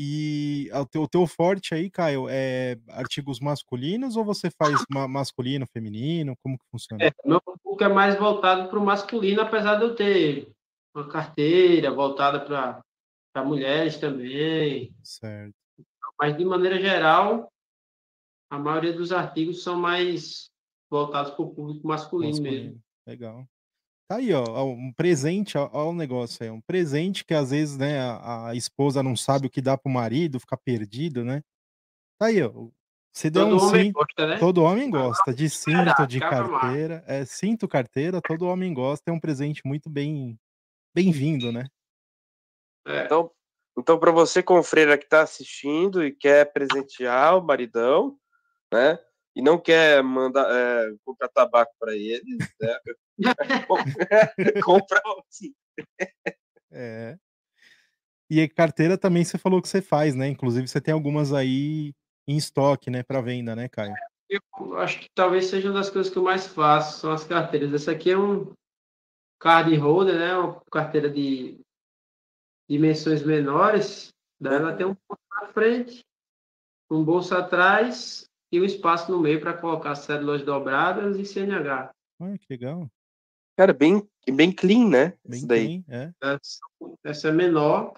E o teu, o teu forte aí, Caio, é artigos masculinos ou você faz ma- masculino, feminino? Como que funciona? É, meu público é mais voltado para o masculino, apesar de eu ter uma carteira voltada para mulheres também. Certo. Mas, de maneira geral, a maioria dos artigos são mais voltados para o público masculino, mesmo. Masculino. Legal. Tá aí, ó, um presente, ó, ó o negócio aí, um presente que às vezes, né, a, a esposa não sabe o que dá pro marido, fica perdido, né? Tá aí, ó. Você deu Todo um homem cinto, gosta, né? todo homem gosta de cinto, de carteira, é cinto, carteira, todo homem gosta, é um presente muito bem bem-vindo, né? É. Então, então para você, confreira, que está assistindo e quer presentear o maridão, né? E não quer mandar é, comprar tabaco para ele, né? compra assim. É. E a carteira também você falou que você faz, né? Inclusive você tem algumas aí em estoque, né, para venda, né, Caio? Eu acho que talvez seja uma das coisas que eu mais faço, são as carteiras. Essa aqui é um card holder, né? Uma carteira de dimensões menores. Daí ela tem um bolso na frente, um bolso atrás e um espaço no meio para colocar células dobradas e CNH. Olha que legal. Cara, bem, bem clean, né? Bem Isso daí. clean, é. Essa, essa é menor.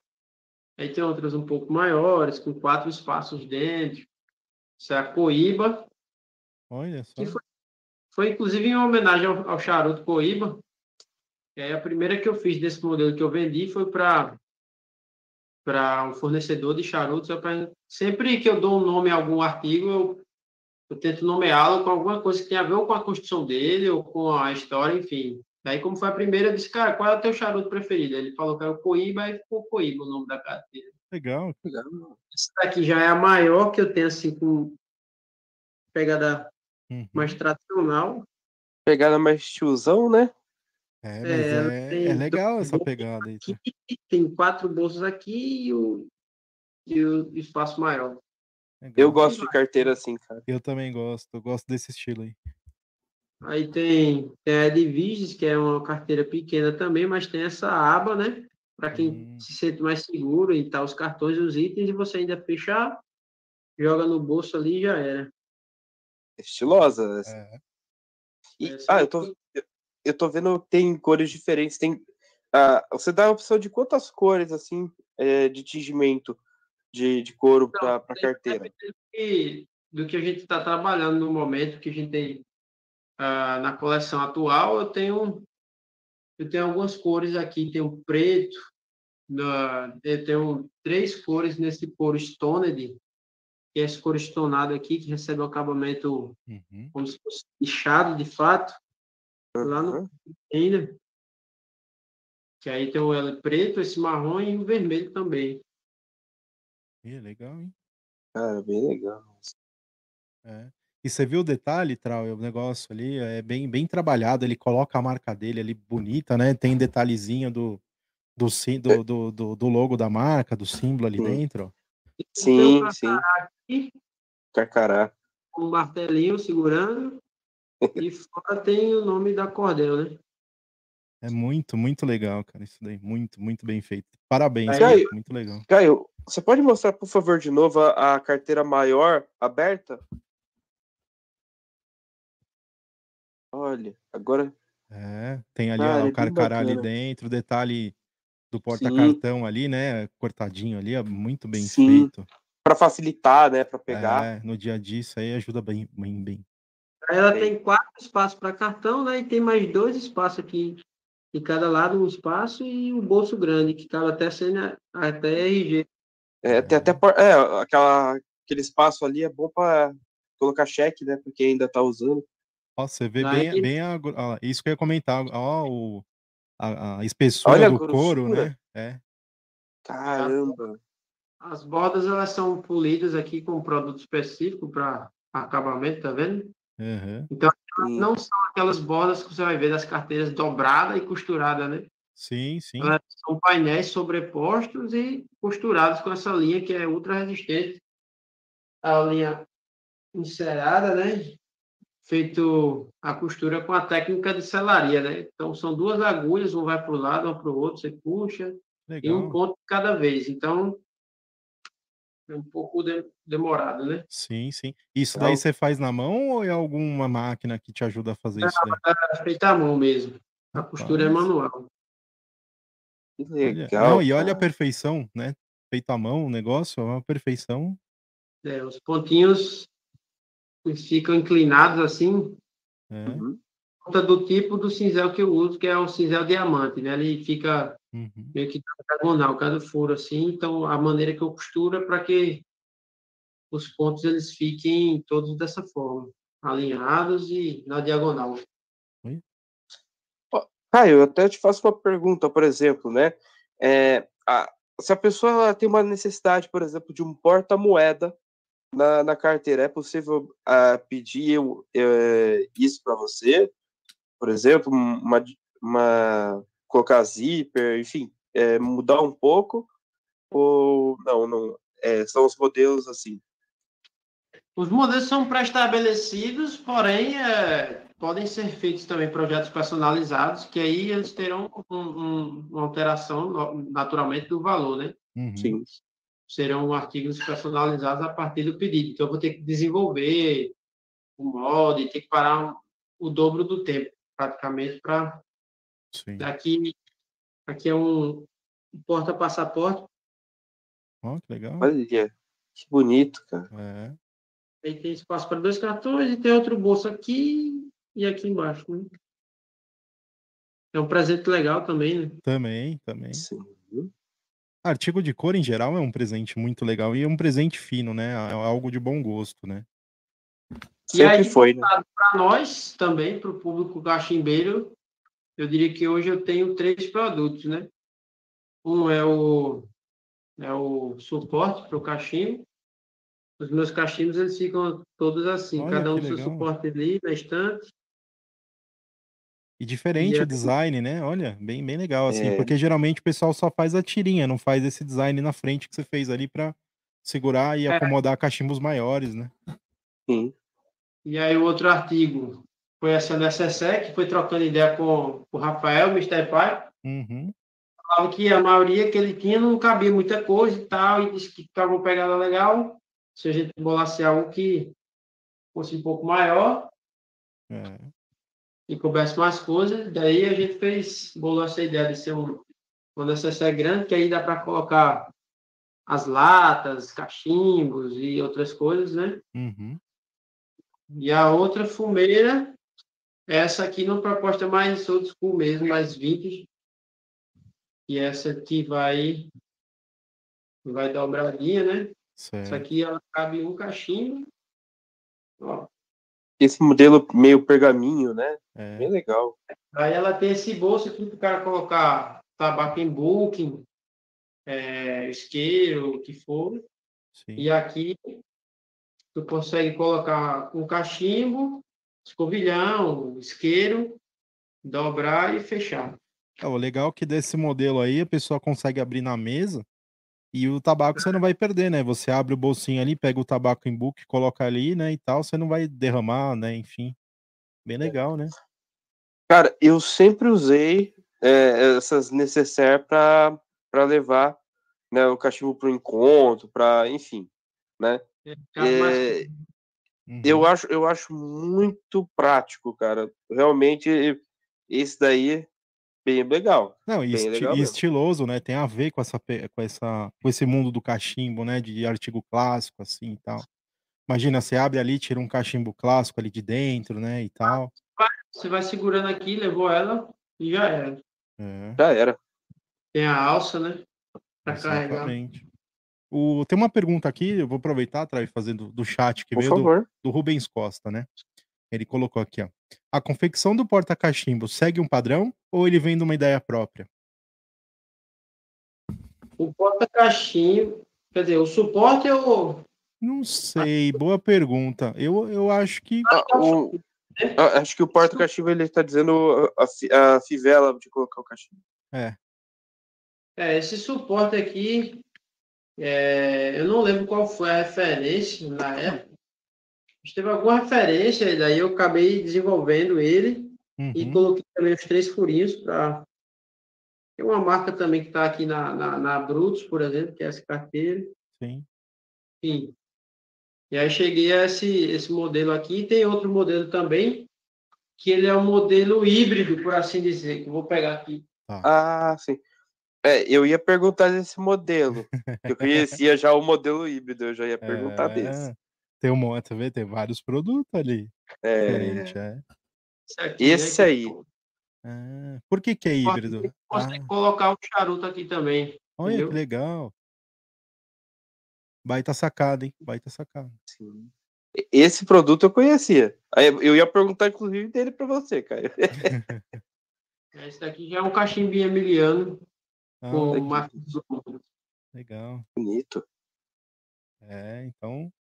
Aí tem outras um pouco maiores, com quatro espaços dentro. Essa é a Coíba. Olha só. Que foi, foi inclusive em homenagem ao, ao charuto Coíba. E aí a primeira que eu fiz desse modelo que eu vendi foi para para um fornecedor de charutos. Eu sempre que eu dou um nome a algum artigo, eu, eu tento nomeá-lo com alguma coisa que tenha a ver ou com a construção dele ou com a história, enfim. Daí, como foi a primeira, eu disse, cara, qual é o teu charuto preferido? Ele falou que era o Coíba, aí ficou Coíba o nome da carteira. Legal. Essa daqui já é a maior que eu tenho, assim, com pegada Uhum. mais tradicional. Pegada mais tiozão, né? É, mas É, é, tem é legal essa pegada aí. tá? Aqui tem quatro bolsos aqui e o, e o espaço maior. Legal. Eu gosto de carteira assim, cara. Eu também gosto, eu gosto desse estilo aí. Aí tem, tem a Edviges, que é uma carteira pequena também, mas tem essa aba, né? Para quem Hum. se sente mais seguro em tá os cartões e os itens, e você ainda fechar, joga no bolso ali e já era. Estilosa. essa. É. E- Essa ah, eu tô, eu- tô vendo que tem cores diferentes. Tem, ah, você dá a opção de quantas cores, assim, é, de tingimento de, de couro para Tem- carteira? depende do que- do que a gente está trabalhando no momento, que a gente tem ah, na coleção atual, eu tenho eu tenho algumas cores aqui, tem o preto, na- eu tenho três cores nesse couro stoned, que é esse couro estonado aqui, que recebe o acabamento Uhum. como se fosse lixado, de fato, lá no Uhum. ainda. Que aí tem o L preto, esse marrom e o vermelho também. Ih, legal, hein? Cara, bem legal. É. E você viu o detalhe, Trau, o negócio ali é bem, bem trabalhado, ele coloca a marca dele ali bonita, né? Tem detalhezinho do, do, sim- do, do, do, do logo da marca, do símbolo ali Sim. dentro. Sim, um sim. aqui, Carcará. um martelinho segurando e fora tem o nome da cordel, né? É muito, muito legal, cara, isso daí. Muito, muito bem feito. Parabéns, cara, muito legal. Caio, você pode mostrar, por favor, de novo a, a carteira maior aberta? Olha, agora. É, tem ali Cara, ó, é o bem carcará ali bacana. dentro, o detalhe do porta-cartão ali, né? Cortadinho ali, ó, muito bem Sim. feito. Para facilitar, né? Para pegar. É, no dia a dia isso aí ajuda bem, bem, bem. Aí ela tem quatro espaços para cartão, né? E tem mais dois espaços aqui. De cada lado um espaço e um bolso grande, que cabe até, CN, até RG. É, tem até. por- É, aquela, aquele espaço ali é bom para colocar cheque, né? Porque ainda tá usando. Ó, você vê Aí- bem, bem a, ó, isso que eu ia comentar. Ó, o, a, a espessura Olha a do couro, grossura. né? É. Caramba. As bordas elas são polidas aqui com um produto específico para acabamento, tá vendo? aham. Sim. Não são aquelas bordas que você vai ver das carteiras dobrada e costurada, né? Sim, sim. Elas são painéis sobrepostos e costurados com essa linha que é ultra resistente. A linha encerada, né? Feito a costura com a técnica de selaria, né? Então são duas agulhas, um vai para o lado, um para o outro, você puxa, e um Legal. ponto cada vez. Então é um pouco de- demorado, né? Sim, sim. Isso Legal. daí você faz na mão ou é alguma máquina que te ajuda a fazer isso daí? É feita à mão mesmo. A costura é manual. Legal. não, e olha a perfeição, né? Feito à mão o negócio, é uma perfeição. É, os pontinhos eles ficam inclinados assim, É. Uhum. por conta do tipo do cinzel que eu uso, que é o cinzel diamante, né? Ele fica Uhum. meio que diagonal, cada furo assim. Então, a maneira que eu costuro é para que os pontos eles fiquem todos dessa forma, alinhados e na diagonal. Caio, eu até te faço uma pergunta, por exemplo, né? É, a- se a pessoa ela tem uma necessidade, por exemplo, de um porta-moeda na, na carteira, é possível ah, pedir eu, eh, isso para você? Por exemplo, um, uma, uma colocar zíper, enfim, eh, mudar um pouco? Ou não, não, é, são os modelos assim. Os modelos são pré-estabelecidos, porém é, podem ser feitos também projetos personalizados, que aí eles terão um- um- uma alteração naturalmente do valor, né? Uhum. Sim. Serão artigos personalizados a partir do pedido. Então, eu vou ter que desenvolver o molde, ter que parar um- o dobro do tempo, praticamente, para daqui. Aqui é um porta-passaporte, Ó, que legal. Olha, que bonito, cara. É. aí tem espaço para dois cartões e tem outro bolso aqui e aqui embaixo. Né? É um presente legal também, né? Também, também. Sim. Artigo de cor, em geral, é um presente muito legal e é um presente fino, né? É algo de bom gosto, né? E aí, Sempre foi, né? Para nós também, para o público cachimbeiro, eu diria que hoje eu tenho três produtos, né? Um é o, é o suporte para o cachimbo. Os meus cachimbos, eles ficam todos assim, Olha, cada um seu legal. suporte ali na estante. E diferente E o aí- design, né? Olha, bem, bem legal, assim, É. porque geralmente o pessoal só faz a tirinha, não faz esse design na frente que você fez ali pra segurar e É. acomodar cachimbos maiores, né? Sim. E aí o outro artigo foi essa necessaire, que foi trocando ideia com o Rafael, Mr. Pai. Uhum. Falava que a maioria que ele tinha não cabia muita coisa e tal, e disse que ficava uma pegada legal. Se a gente bolasse algo que fosse um pouco maior É. e coubesse mais coisas, daí a gente fez, bolou essa ideia de ser um, uma necessaire grande, que aí dá para colocar as latas, cachimbos e outras coisas, né? Uhum. E a outra fumeira, essa aqui numa proposta mais old school mesmo, mais vintage. E essa aqui vai vai dobradinha, né? Essa Certo. aqui ela cabe um cachimbo. Ó. Esse modelo meio pergaminho, né? É. Bem legal. Aí ela tem esse bolso aqui para o cara colocar tabaco em booking, é, isqueiro, o que for. Sim. E aqui tu consegue colocar um cachimbo, escovilhão, isqueiro, dobrar e fechar. É, o legal é que desse modelo aí a pessoa consegue abrir na mesa e o tabaco você não vai perder, né? Você abre o bolsinho ali, pega o tabaco em book, coloca ali, né? E tal, você não vai derramar, né? Enfim. Bem legal, né? Cara, eu sempre usei é, essas necessaire para levar né, o cachimbo para o encontro, para, enfim, né? Mais É, Uhum. eu acho, eu acho muito prático, cara. Realmente, esse daí é bem legal. Não, e, Bem esti- legal e estiloso, né? Tem a ver com essa, com essa, com esse mundo do cachimbo, né? De artigo clássico, assim e tal. Imagina, você abre ali, tira um cachimbo clássico ali de dentro, né? E tal. Você vai segurando aqui, levou ela e já era. É, Já era. Tem a alça, né? Para carregar. exatamente. O, tem uma pergunta aqui, eu vou aproveitar, Trai, fazendo do chat que Por veio do, favor. do Rubens Costa, né? Ele colocou aqui, ó. A confecção do porta-cachimbo segue um padrão ou ele vem de uma ideia própria? O porta-cachimbo, quer dizer, o suporte é o. Não sei, boa pergunta. Eu, eu acho que. Ah, o, ah, acho que o porta-cachimbo ele está dizendo a, a, a, fivela de colocar o cachimbo. É. É, esse suporte aqui, é, eu não lembro qual foi a referência na época. Teve alguma referência, e daí eu acabei desenvolvendo ele uhum. e coloquei também os três furinhos para. Tem uma marca também que está aqui na, na, na, Brutus, por exemplo, que é essa carteira. Sim. Sim. E aí cheguei a esse, esse modelo aqui. Tem outro modelo também, que ele é um modelo híbrido, por assim dizer, que eu vou pegar aqui. Ah, sim. É, eu ia perguntar desse modelo. Eu conhecia já o modelo híbrido, eu já ia perguntar é, desse. Tem um monte, vê? Tem vários produtos ali. É. é. Esse aí. Ah, por que, que é híbrido? Você consegue ah. colocar o charuto aqui também. Olha entendeu? que legal. Baita sacada, hein? Baita sacada. Sim. Esse produto eu conhecia. Eu ia perguntar, inclusive, dele para você, Caio. Esse daqui já é um cachimbinho emiliano ah, com uma... Legal. Bonito. É, então.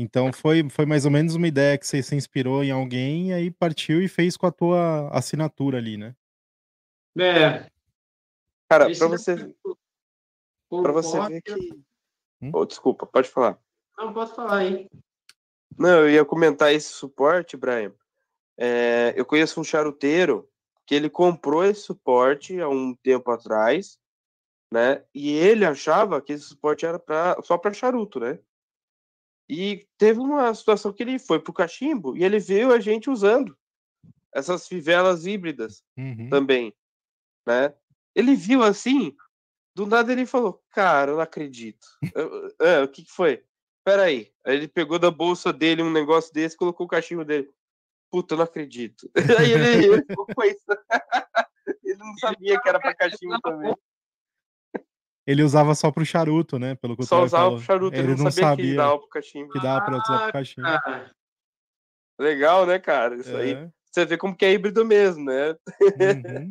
Então foi, foi mais ou menos uma ideia que você se inspirou em alguém e aí partiu e fez com a tua assinatura ali, né? É. Cara, para você para você ver que hum? oh, desculpa, pode falar. Não, pode falar aí. Não, eu ia comentar esse suporte, Brian. É, eu conheço um charuteiro que ele comprou esse suporte há um tempo atrás, né? E ele achava que esse suporte era pra, só para charuto, né? E teve uma situação que ele foi pro cachimbo e ele viu a gente usando essas fivelas híbridas uhum. também, né? Ele viu assim, do nada ele falou, cara, eu não acredito. eu, é, o que, que foi? Peraí. Aí ele pegou da bolsa dele um negócio desse colocou o cachimbo dele puta, eu não acredito. Aí ele, ele ficou com isso. ele não sabia que era pra cachimbo também. Ele usava só pro charuto, né? Pelo que só usava falou. pro charuto, ele, ele não sabia, sabia, que dava pro cachimbo. Que dava pra usar pro cachimbo. Ah, Legal, né, cara? Isso é. aí. Você vê como que é híbrido mesmo, né? Uhum.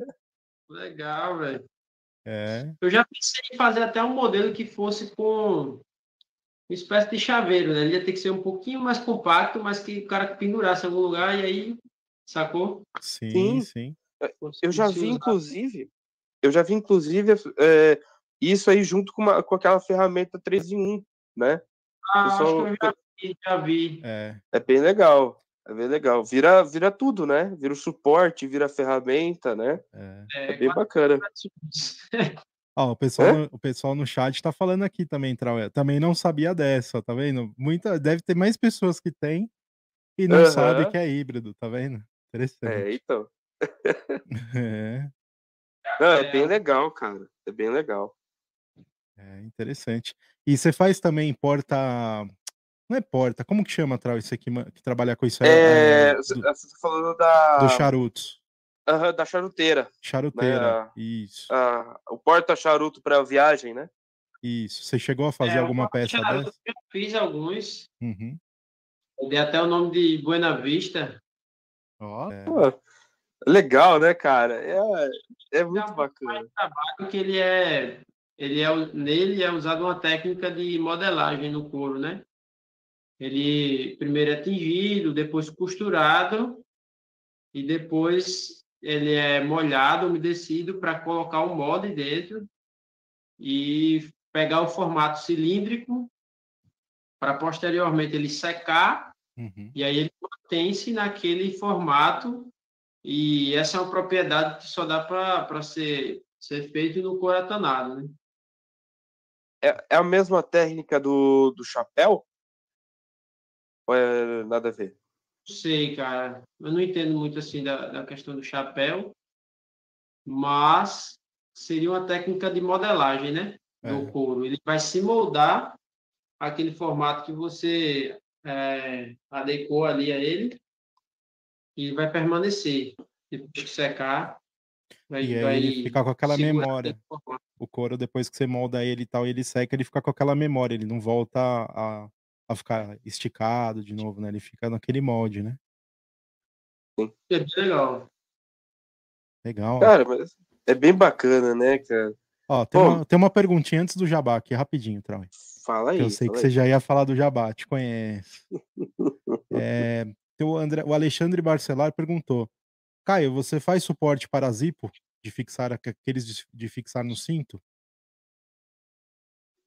Legal, velho. É. Eu já pensei em fazer até um modelo que fosse com uma espécie de chaveiro, né? Ele ia ter que ser um pouquinho mais compacto, mas que o cara pendurasse em algum lugar e aí, sacou? Sim, sim. sim. Eu já vi, inclusive, eu já vi, inclusive, é, isso aí junto com, uma, com aquela ferramenta 3 em 1, né? Ah, Pessoal, acho que eu já vi, já vi. É. é bem legal. É bem legal. Vira, vira tudo, né? Vira o suporte, vira a ferramenta, né? É, é bem bacana. Ó, o, pessoal no, o pessoal no chat tá falando aqui também, Traué. Também não sabia dessa, tá vendo? Muita, deve ter mais pessoas que tem e não uhum. sabe que é híbrido, tá vendo? Interessante. É, então. é. Não, é bem legal, cara. É bem legal. É interessante. E você faz também porta. Não é porta, como que chama, Trau, isso aqui que trabalha com isso? É, é do, você tá falando da. Dos charutos. Uhum, da charuteira. Charuteira, né? isso. o porta-charuto para viagem, né? Isso. Você chegou a fazer é, alguma peça dessa? Eu fiz alguns. Uhum. Eu dei até o nome de Buena Vista. Ó. Oh, é. legal, né, cara? É, é muito bacana. trabalho que ele é, ele é, nele é usada uma técnica de modelagem no couro, né? Ele primeiro é tingido, depois costurado e depois ele é molhado, umedecido para colocar o molde dentro e pegar o formato cilíndrico para posteriormente ele secar uhum. e aí ele mantém-se naquele formato e essa é uma propriedade que só dá para ser, ser feito no coratanado, né? É, é a mesma técnica do, do chapéu? Ou é nada a ver? sei, cara. Eu não entendo muito assim da, da questão do chapéu, mas seria uma técnica de modelagem, né? Do é. couro. Ele vai se moldar aquele formato que você é, adequou ali a ele e vai permanecer. Depois que secar, vai, e aí vai ele fica com aquela memória. O couro, depois que você molda ele e tal, ele seca, ele fica com aquela memória, ele não volta a, a ficar esticado de novo, né? Ele fica naquele molde, né? Sim. É legal. Legal. Cara, mas é bem bacana, né, cara? Ó, tem, uma, tem uma perguntinha antes do Jabá aqui, rapidinho, Trau. Fala aí. Eu sei que aí. você já ia falar do Jabá, te conhece. é, o, André, o Alexandre Barcelar perguntou: Caio, você faz suporte para Zipo de fixar aqueles de, de fixar no cinto?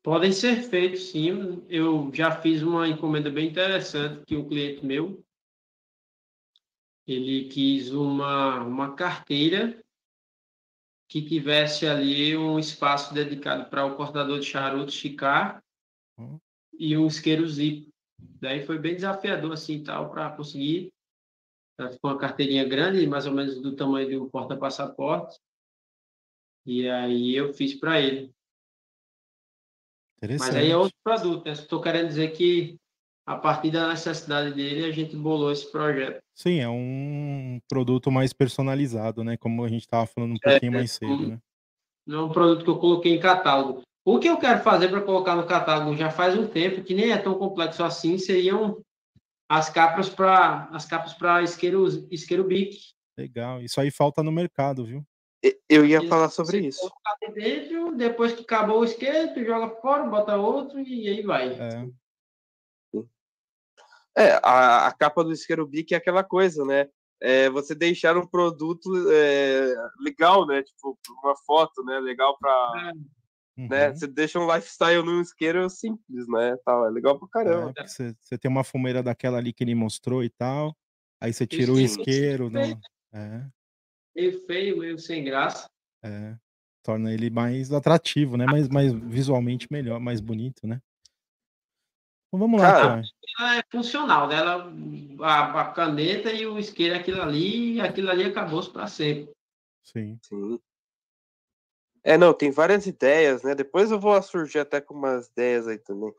Podem ser feitos, sim. Eu já fiz uma encomenda bem interessante que um cliente meu ele quis uma, uma carteira que tivesse ali um espaço dedicado para o cortador de charutos ficar hum. e um isqueiro zip. Daí foi bem desafiador assim tal para conseguir. Ficou uma carteirinha grande, mais ou menos do tamanho de um porta-passaporte. E aí eu fiz para ele. Mas aí é outro produto, né? Estou querendo dizer que a partir da necessidade dele a gente bolou esse projeto. Sim, é um produto mais personalizado, né? Como a gente estava falando um é, pouquinho é, mais cedo, um, né? Não é um produto que eu coloquei em catálogo. O que eu quero fazer para colocar no catálogo já faz um tempo, que nem é tão complexo assim, seriam as capas para as capas para isqueiro, isqueiro bic. Legal, isso aí falta no mercado, viu? Eu ia falar sobre isso. Dentro, depois que acabou o isqueiro, tu joga fora, bota outro e aí vai. É. É, a, a capa do isqueiro bic é aquela coisa, né? É, você deixar um produto é, legal, né? Tipo, uma foto, né? Legal para é né? Uhum. Você deixa um lifestyle no isqueiro simples, né? Tal, é legal pra caramba. É, você, você, tem uma fumeira daquela ali que ele mostrou e tal. Aí você tira Sim, o isqueiro. Né? É. Meio feio, meio sem graça. É. Torna ele mais atrativo, né? Mais, mais visualmente melhor, mais bonito, né? Então vamos lá, cara. Ela é funcional, né? Ela, a, a caneta e o isqueiro, aquilo ali, aquilo ali acabou-se para sempre. Sim. Sim. É, não, tem várias ideias, né? Depois eu vou surgir até com umas ideias aí também.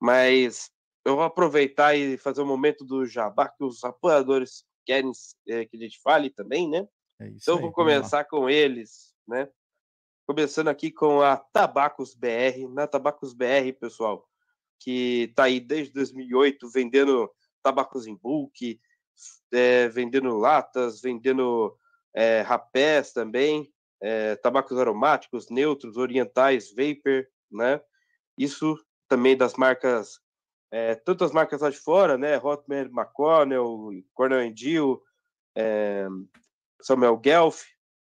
Mas eu vou aproveitar e fazer o um momento do jabá que os apoiadores querem é, que a gente fale também, né? É então eu vou começar com eles, né? Começando aqui com a Tabacos BR, na Tabacos BR, pessoal, que tá aí desde 2008 vendendo tabacos em bulk, é, vendendo latas, vendendo é, rapés também, é, tabacos aromáticos, neutros, orientais, vapor, né? Isso também das marcas, é, tanto as marcas lá de fora, né? Hotman McConnell, Cornell Deal, é, Samuel Guelph,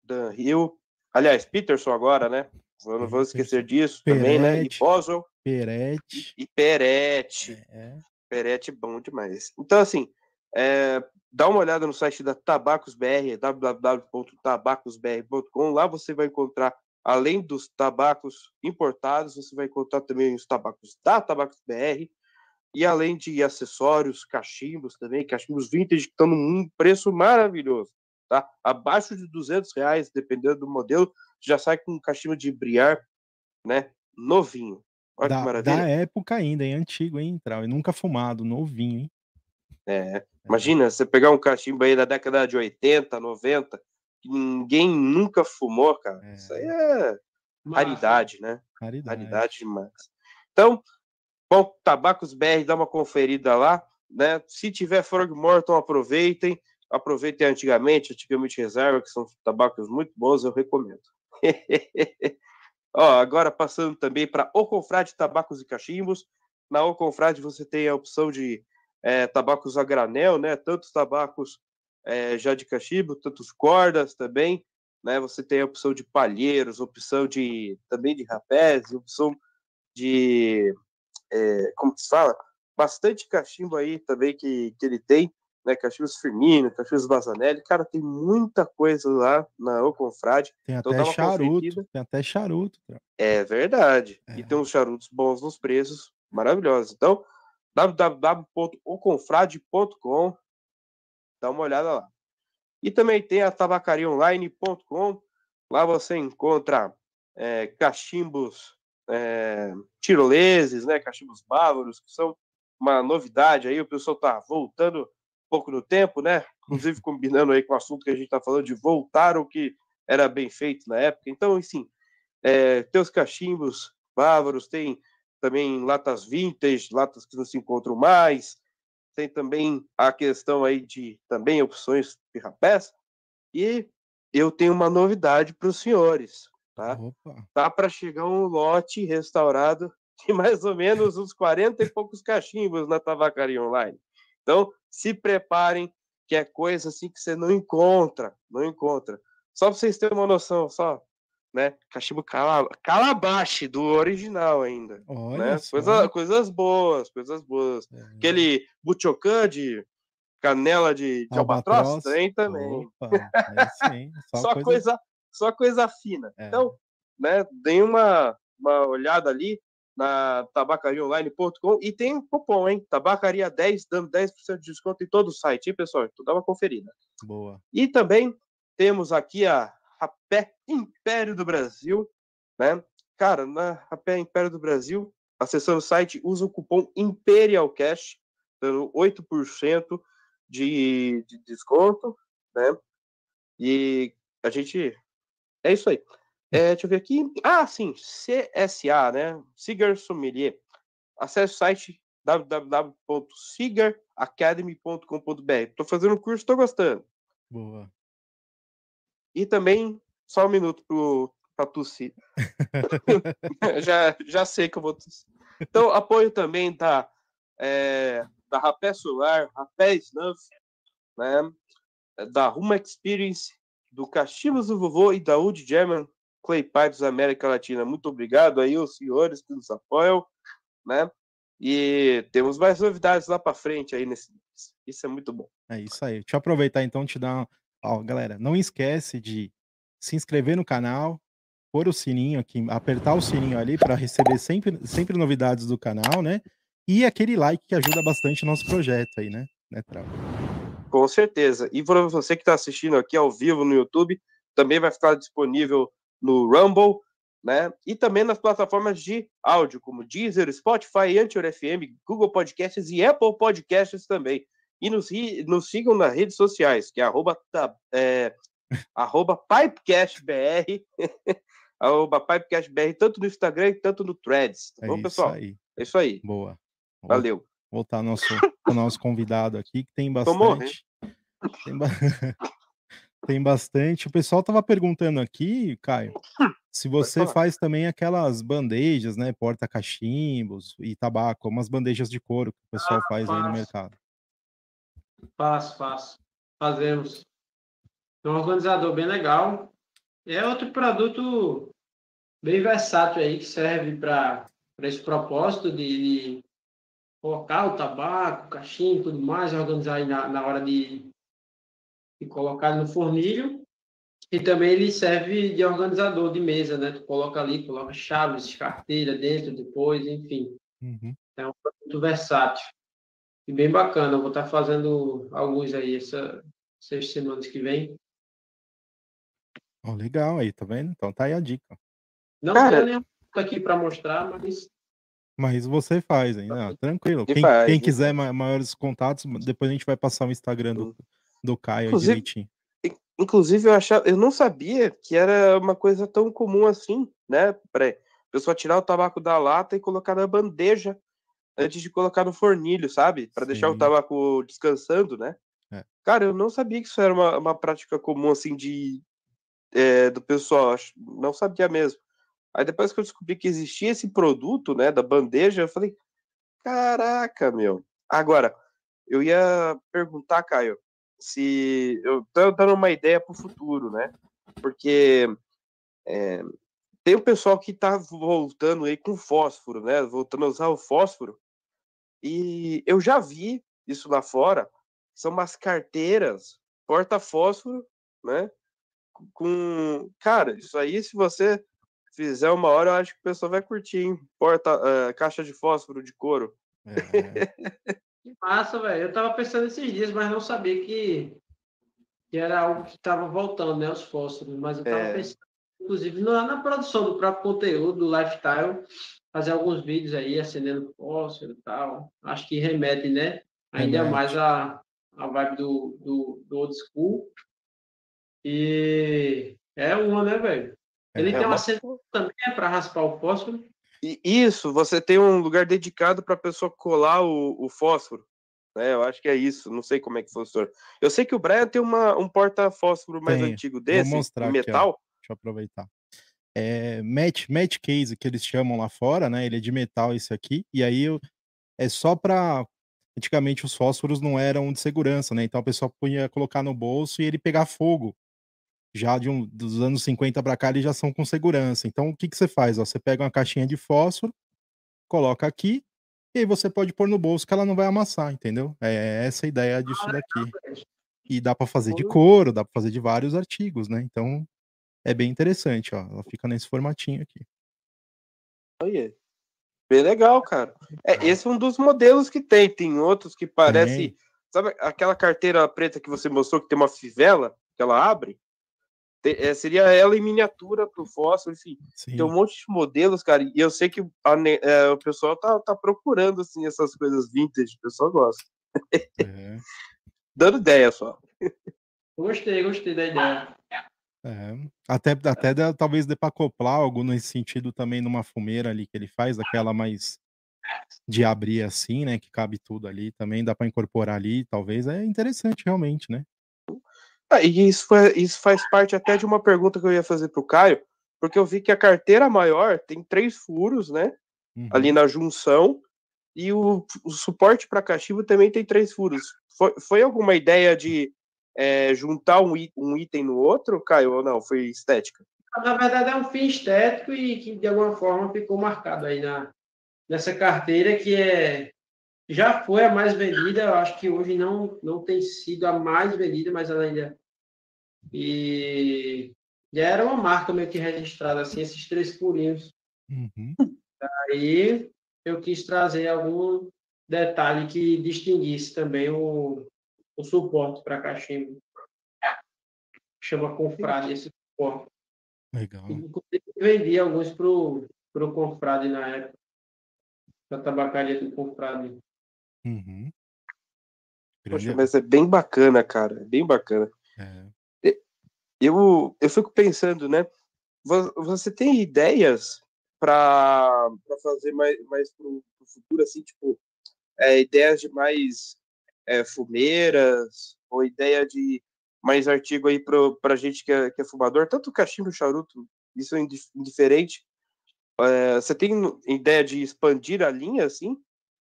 Dan Hill, aliás, Peterson agora, né? Eu não vou esquecer disso Peretti, também, né? E Boswell. Perete. E, e Perete. É. Perete bom demais. Então, assim, é, dá uma olhada no site da Tabacos BR, www.tabacosbr.com. Lá você vai encontrar, além dos tabacos importados, você vai encontrar também os tabacos da Tabacos BR. E além de acessórios, cachimbos também, cachimbos vintage que estão num preço maravilhoso, tá? Abaixo de 200 reais, dependendo do modelo, já sai com um cachimbo de briar, né? Novinho. Olha da, que maravilha. Da época ainda, hein? Antigo, hein, Trau? E nunca fumado, novinho, hein? É. Imagina, você pegar um cachimbo aí da década de 80, 90, que ninguém nunca fumou, cara. É. Isso aí é raridade, né? Raridade. Raridade demais. Então, bom, Tabacos BR, dá uma conferida lá, né? Se tiver Frog Morton, aproveitem. Aproveitem antigamente, antigamente reserva, que são tabacos muito bons, eu recomendo. Ó, agora passando também para O Confrade Tabacos e Cachimbos. Na O Confrade você tem a opção de é, tabacos a granel, né? Tantos tabacos é, já de cachimbo, tantos cordas também, né? Você tem a opção de palheiros, opção de também de rapés, opção de é, como se fala, bastante cachimbo aí também que, que ele tem, né? Cachimbos Firmino, cachimbos Bazanelli, cara, tem muita coisa lá na O Confrade. Tem então até charuto, tem até charuto. Cara. É verdade. E é. tem uns charutos bons nos preços, maravilhosos. Então, www.oconfrade.com. Dá uma olhada lá. E também tem a tabacariaonline.com. Lá você encontra é, cachimbos é, tiroleses, né, cachimbos bávaros, que são uma novidade aí. O pessoal está voltando um pouco no tempo, né? Inclusive combinando aí com o assunto que a gente está falando de voltar o que era bem feito na época. Então, assim, é, tem os cachimbos bávaros, tem também latas vintage, latas que não se encontram mais, tem também a questão aí de também opções de rapés. E eu tenho uma novidade para os senhores, tá? Opa. Tá para chegar um lote restaurado de mais ou menos uns 40 e poucos cachimbos na Tabacaria Online. Então, se preparem, que é coisa assim que você não encontra, não encontra. Só para vocês terem uma noção, só, né? Cachimbo calabache do original ainda, Olha né? Coisa, coisas boas, coisas boas. É. Aquele buchocan de canela de, de albatroz, tem também. Opa, é sim, só, só coisa... coisa... só coisa fina. É. Então, né, dê uma uma olhada ali na tabacariaonline.com e tem um cupom, hein? Tabacaria 10, dando 10% de desconto em todo o site, hein, pessoal? Tu dá uma conferida. Boa. E também temos aqui a Rapé Império do Brasil, né? Cara, na Rapé Império do Brasil, acessando o site, usa o cupom ImperialCash, dando 8% de, de desconto, né? E a gente. É isso aí. É, deixa eu ver aqui. Ah, sim, CSA, né? Cigar Sommelier. Acesse o site www.cigaracademy.com.br. Estou fazendo um curso, estou gostando. Boa. E também, só um minuto para tossir. já, já sei que eu vou tossir. Então, apoio também da, é, da Rapé Solar, Rapé Snuff, né? da Ruma Experience, do Cachimbos do Vovô e da Wood German Clay Pipes América Latina. Muito obrigado aí os senhores que nos apoiam, né? E temos mais novidades lá para frente aí nesse Isso é muito bom. É isso aí. Deixa eu aproveitar então te dar, ó, galera, não esquece de se inscrever no canal, pôr o sininho aqui, apertar o sininho ali para receber sempre, sempre novidades do canal, né? E aquele like que ajuda bastante o nosso projeto aí, né? né? Com certeza. E para você que está assistindo aqui ao vivo no YouTube, também vai ficar disponível no Rumble, né? E também nas plataformas de áudio, como Deezer, Spotify, Anchor FM, Google Podcasts e Apple Podcasts também. E nos, nos sigam nas redes sociais, que é arroba, é, arroba PipecastBR, arroba PipecastBR, tanto no Instagram tanto no Threads. Tá é bom, pessoal? Aí. É isso aí. Boa. Valeu. Voltar ao nosso, ao nosso convidado aqui, que tem bastante. Tem, ba... Tem bastante. O pessoal tava perguntando aqui, Caio, se você faz também aquelas bandejas, né? Porta-cachimbos e tabaco, umas bandejas de couro que o pessoal ah, faz aí no mercado. Faço, faço. Fazemos. É um organizador bem legal. É outro produto bem versátil aí que serve para esse propósito de, de, colocar o tabaco, o cachimbo e tudo mais, organizar aí na, na hora de e colocar no fornilho. E também ele serve de organizador de mesa, né? Tu coloca ali, coloca chaves, carteira dentro depois, enfim. Uhum. É um produto versátil. E bem bacana. Eu vou estar fazendo alguns aí essa, essas semanas que vem. Oh, legal aí, tá vendo? Então tá aí a dica. Não Cara... tenho nenhum aqui para mostrar, mas mas você faz ainda, tranquilo. Quem, quem, quiser maiores contatos, depois a gente vai passar o Instagram do, do Caio inclusive, direitinho. Inclusive, eu achava, eu não sabia que era uma coisa tão comum assim, né? Pra pessoa tirar o tabaco da lata e colocar na bandeja antes de colocar no fornilho, sabe? Para deixar o tabaco descansando, né? É. Cara, eu não sabia que isso era uma, uma prática comum assim de é, do pessoal, não sabia mesmo. Aí depois que eu descobri que existia esse produto, né, da bandeja, eu falei, caraca, meu. Agora, eu ia perguntar, Caio, se eu tô dando uma ideia para o futuro, né? Porque é, tem o pessoal que está voltando aí com fósforo, né? Voltando a usar o fósforo. E eu já vi isso lá fora. São umas carteiras porta-fósforo, né? Com. Cara, isso aí, se você fizer uma hora, eu acho que o pessoal vai curtir, hein? Porta, uh, caixa de fósforo de couro. É. Que massa, velho. Eu tava pensando esses dias, mas não sabia que, que era algo que estava voltando, né? Os fósforos. Mas eu tava é. pensando, inclusive, na, na, produção do próprio conteúdo, do lifestyle, fazer alguns vídeos aí, acendendo fósforo e tal. Acho que remete, né? Ainda remete. mais a, a vibe do, do, do old school. E é uma, né, velho? Ele é, tem uma cena também para raspar o fósforo. Isso, você tem um lugar dedicado para a pessoa colar o, o, fósforo. né? Eu acho que é isso. Não sei como é que funciona. Eu sei que o Brian tem uma, um porta-fósforo mais Tem. antigo desse, Vou mostrar em aqui, metal. Deixa eu aproveitar. É match, match case que eles chamam lá fora, né? Ele é de metal esse aqui. E aí eu- é só para antigamente os fósforos não eram de segurança, né? Então a pessoa podia colocar no bolso e ele pegar fogo. Já de um, dos anos 50 para cá eles já são com segurança. Então o que que você faz? Ó, você pega uma caixinha de fósforo, coloca aqui e aí você pode pôr no bolso que ela não vai amassar, entendeu? É essa a ideia disso daqui. E dá para fazer de couro, dá para fazer de vários artigos, né? Então é bem interessante, ó. Ela fica nesse formatinho aqui. Olha. Bem legal, cara. É, esse é um dos modelos que tem. Tem outros que parece. Tem. Sabe aquela carteira preta que você mostrou que tem uma fivela que ela abre? Te- é, seria ela em miniatura pro fósforo, enfim. Sim. Tem um monte de modelos, cara. E eu sei que a é, o pessoal tá, tá procurando assim, essas coisas vintage. O pessoal gosta. É, Dando ideia só. Gostei, gostei da ideia. É. Até, até dá- talvez dê para acoplar algo nesse sentido também numa fumeira ali que ele faz, aquela mais de abrir assim, né? Que cabe tudo ali. Também dá para incorporar ali, talvez. É interessante realmente, né? Ah, e isso, foi- isso faz parte até de uma pergunta que eu ia fazer pro Caio, porque eu vi que a carteira maior tem três furos, né? Uhum. ali na junção e o, o suporte para cachimbo também tem três furos. Foi, foi alguma ideia de é, juntar um, um item no outro, Caio, ou não? Foi estética? Na verdade, é um fim estético e que, de alguma forma, ficou marcado aí na, nessa carteira, que é já foi a mais vendida, eu acho que hoje não, não tem sido a mais vendida, mas ela ainda. E já era uma marca meio que registrada, assim, esses três furinhos. Uhum. Aí eu quis trazer algum detalhe que distinguisse também o, o suporte para cachimbo. Chama confrade esse suporte. Legal. Inclusive, vendi alguns pro, pro confrade na época. Da tabacaria do confrade. Uhum. Poxa, mas é bem bacana, cara. É bem bacana. é. Eu, eu fico pensando, né? vo- Você tem ideias para fazer mais, mais pro, pro futuro, assim, tipo, é, ideias de mais é, fumeiras, ou ideia de mais artigo aí pro, pra gente que é, que é fumador, tanto cachimbo, charuto, isso é indif- indiferente. É, você tem ideia de expandir a linha, assim,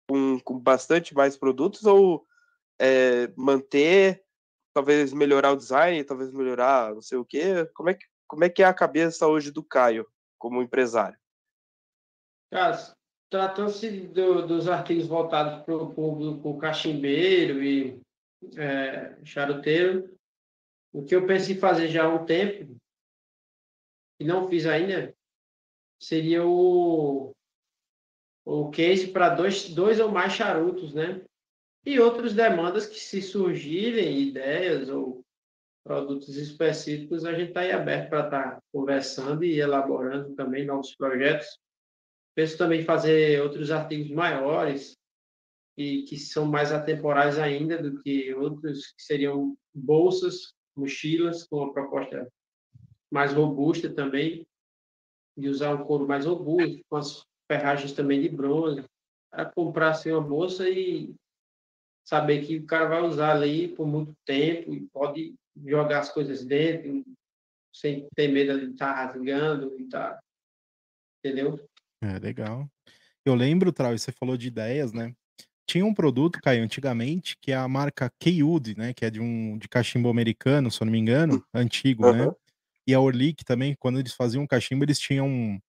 com, com bastante mais produtos, ou é, manter talvez melhorar o design, talvez melhorar não sei o quê. Como é que, como é, que é a cabeça hoje do Caio como empresário? Cara, tratando-se do, dos artigos voltados para o público cachimbeiro e é, charuteiro, o que eu penso em fazer já há um tempo, e não fiz ainda, seria o, o case para dois, dois ou mais charutos, né? E outras demandas que se surgirem, ideias ou produtos específicos, a gente está aí aberto para estar conversando e elaborando também novos projetos. Penso também fazer outros artigos maiores e que são mais atemporais ainda do que outros que seriam bolsas, mochilas com uma proposta mais robusta também, de usar um couro mais robusto, com as ferragens também de bronze, para comprar assim, uma bolsa e saber que o cara vai usar ali por muito tempo e pode jogar as coisas dentro sem ter medo de estar rasgando e tá, entendeu? É, legal. Eu lembro, Trau, você falou de ideias, né? Tinha um produto, Caio, antigamente, que é a marca Keywood, né? Que é de um de cachimbo americano, se eu não me engano, antigo, né? Aham. E a Orlick também, quando eles faziam cachimbo, eles tinham um,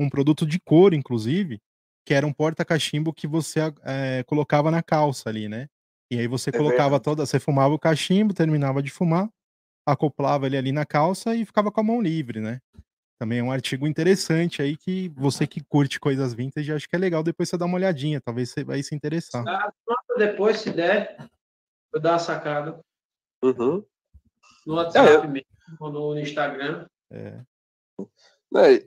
um produto de couro, inclusive, que era um porta-cachimbo que você eh, colocava na calça ali, né? E aí você É colocava verdade. toda, você fumava o cachimbo, terminava de fumar, acoplava ele ali na calça e ficava com a mão livre, né? Também é um artigo interessante aí que você que curte coisas vintage, acho que é legal depois você dar uma olhadinha, talvez você vai se interessar. Ah, pronto, depois, se der, eu dar uma sacada Uhum. no WhatsApp É, eu- mesmo, ou no Instagram. É, É,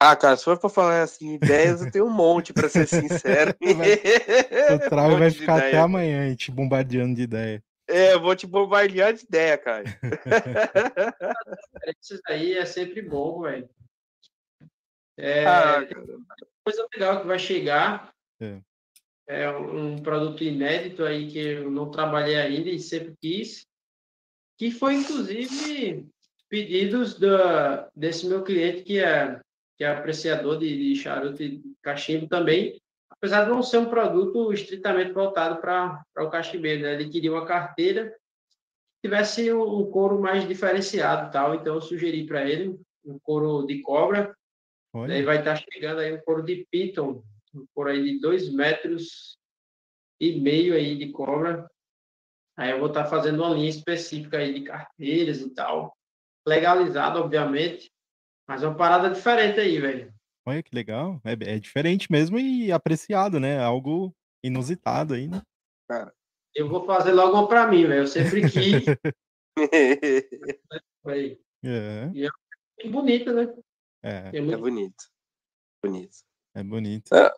Ah, cara, se for pra falar assim, ideias, eu tenho um monte, pra ser sincero. o Trau Um vai ficar até amanhã te bombardeando de ideia. É, eu vou te bombardear de ideia, cara. Isso aí é sempre bom, velho. É, Ah, coisa legal que vai chegar. É. é um produto inédito aí que eu não trabalhei ainda e sempre quis, que foi inclusive pedidos da, desse meu cliente que é, que é apreciador de, de charuto e cachimbo também, apesar de não ser um produto estritamente voltado para o cachimbeiro, né? ele queria uma carteira que tivesse um, um couro mais diferenciado tal, então eu sugeri para ele um couro de cobra, Olha. Daí vai estar chegando aí um couro de piton, um couro aí de dois metros e meio aí de cobra. Aí eu vou estar fazendo uma linha específica aí de carteiras e tal. Legalizado, obviamente, mas é uma parada diferente aí, velho. Olha que legal. É, é diferente mesmo e apreciado, né? Algo inusitado aí, né? Cara. Eu vou fazer logo uma para mim, velho. Eu sempre quis. é. E é bonito, né? É, é, muito... é bonito. Bonito. É bonito. É.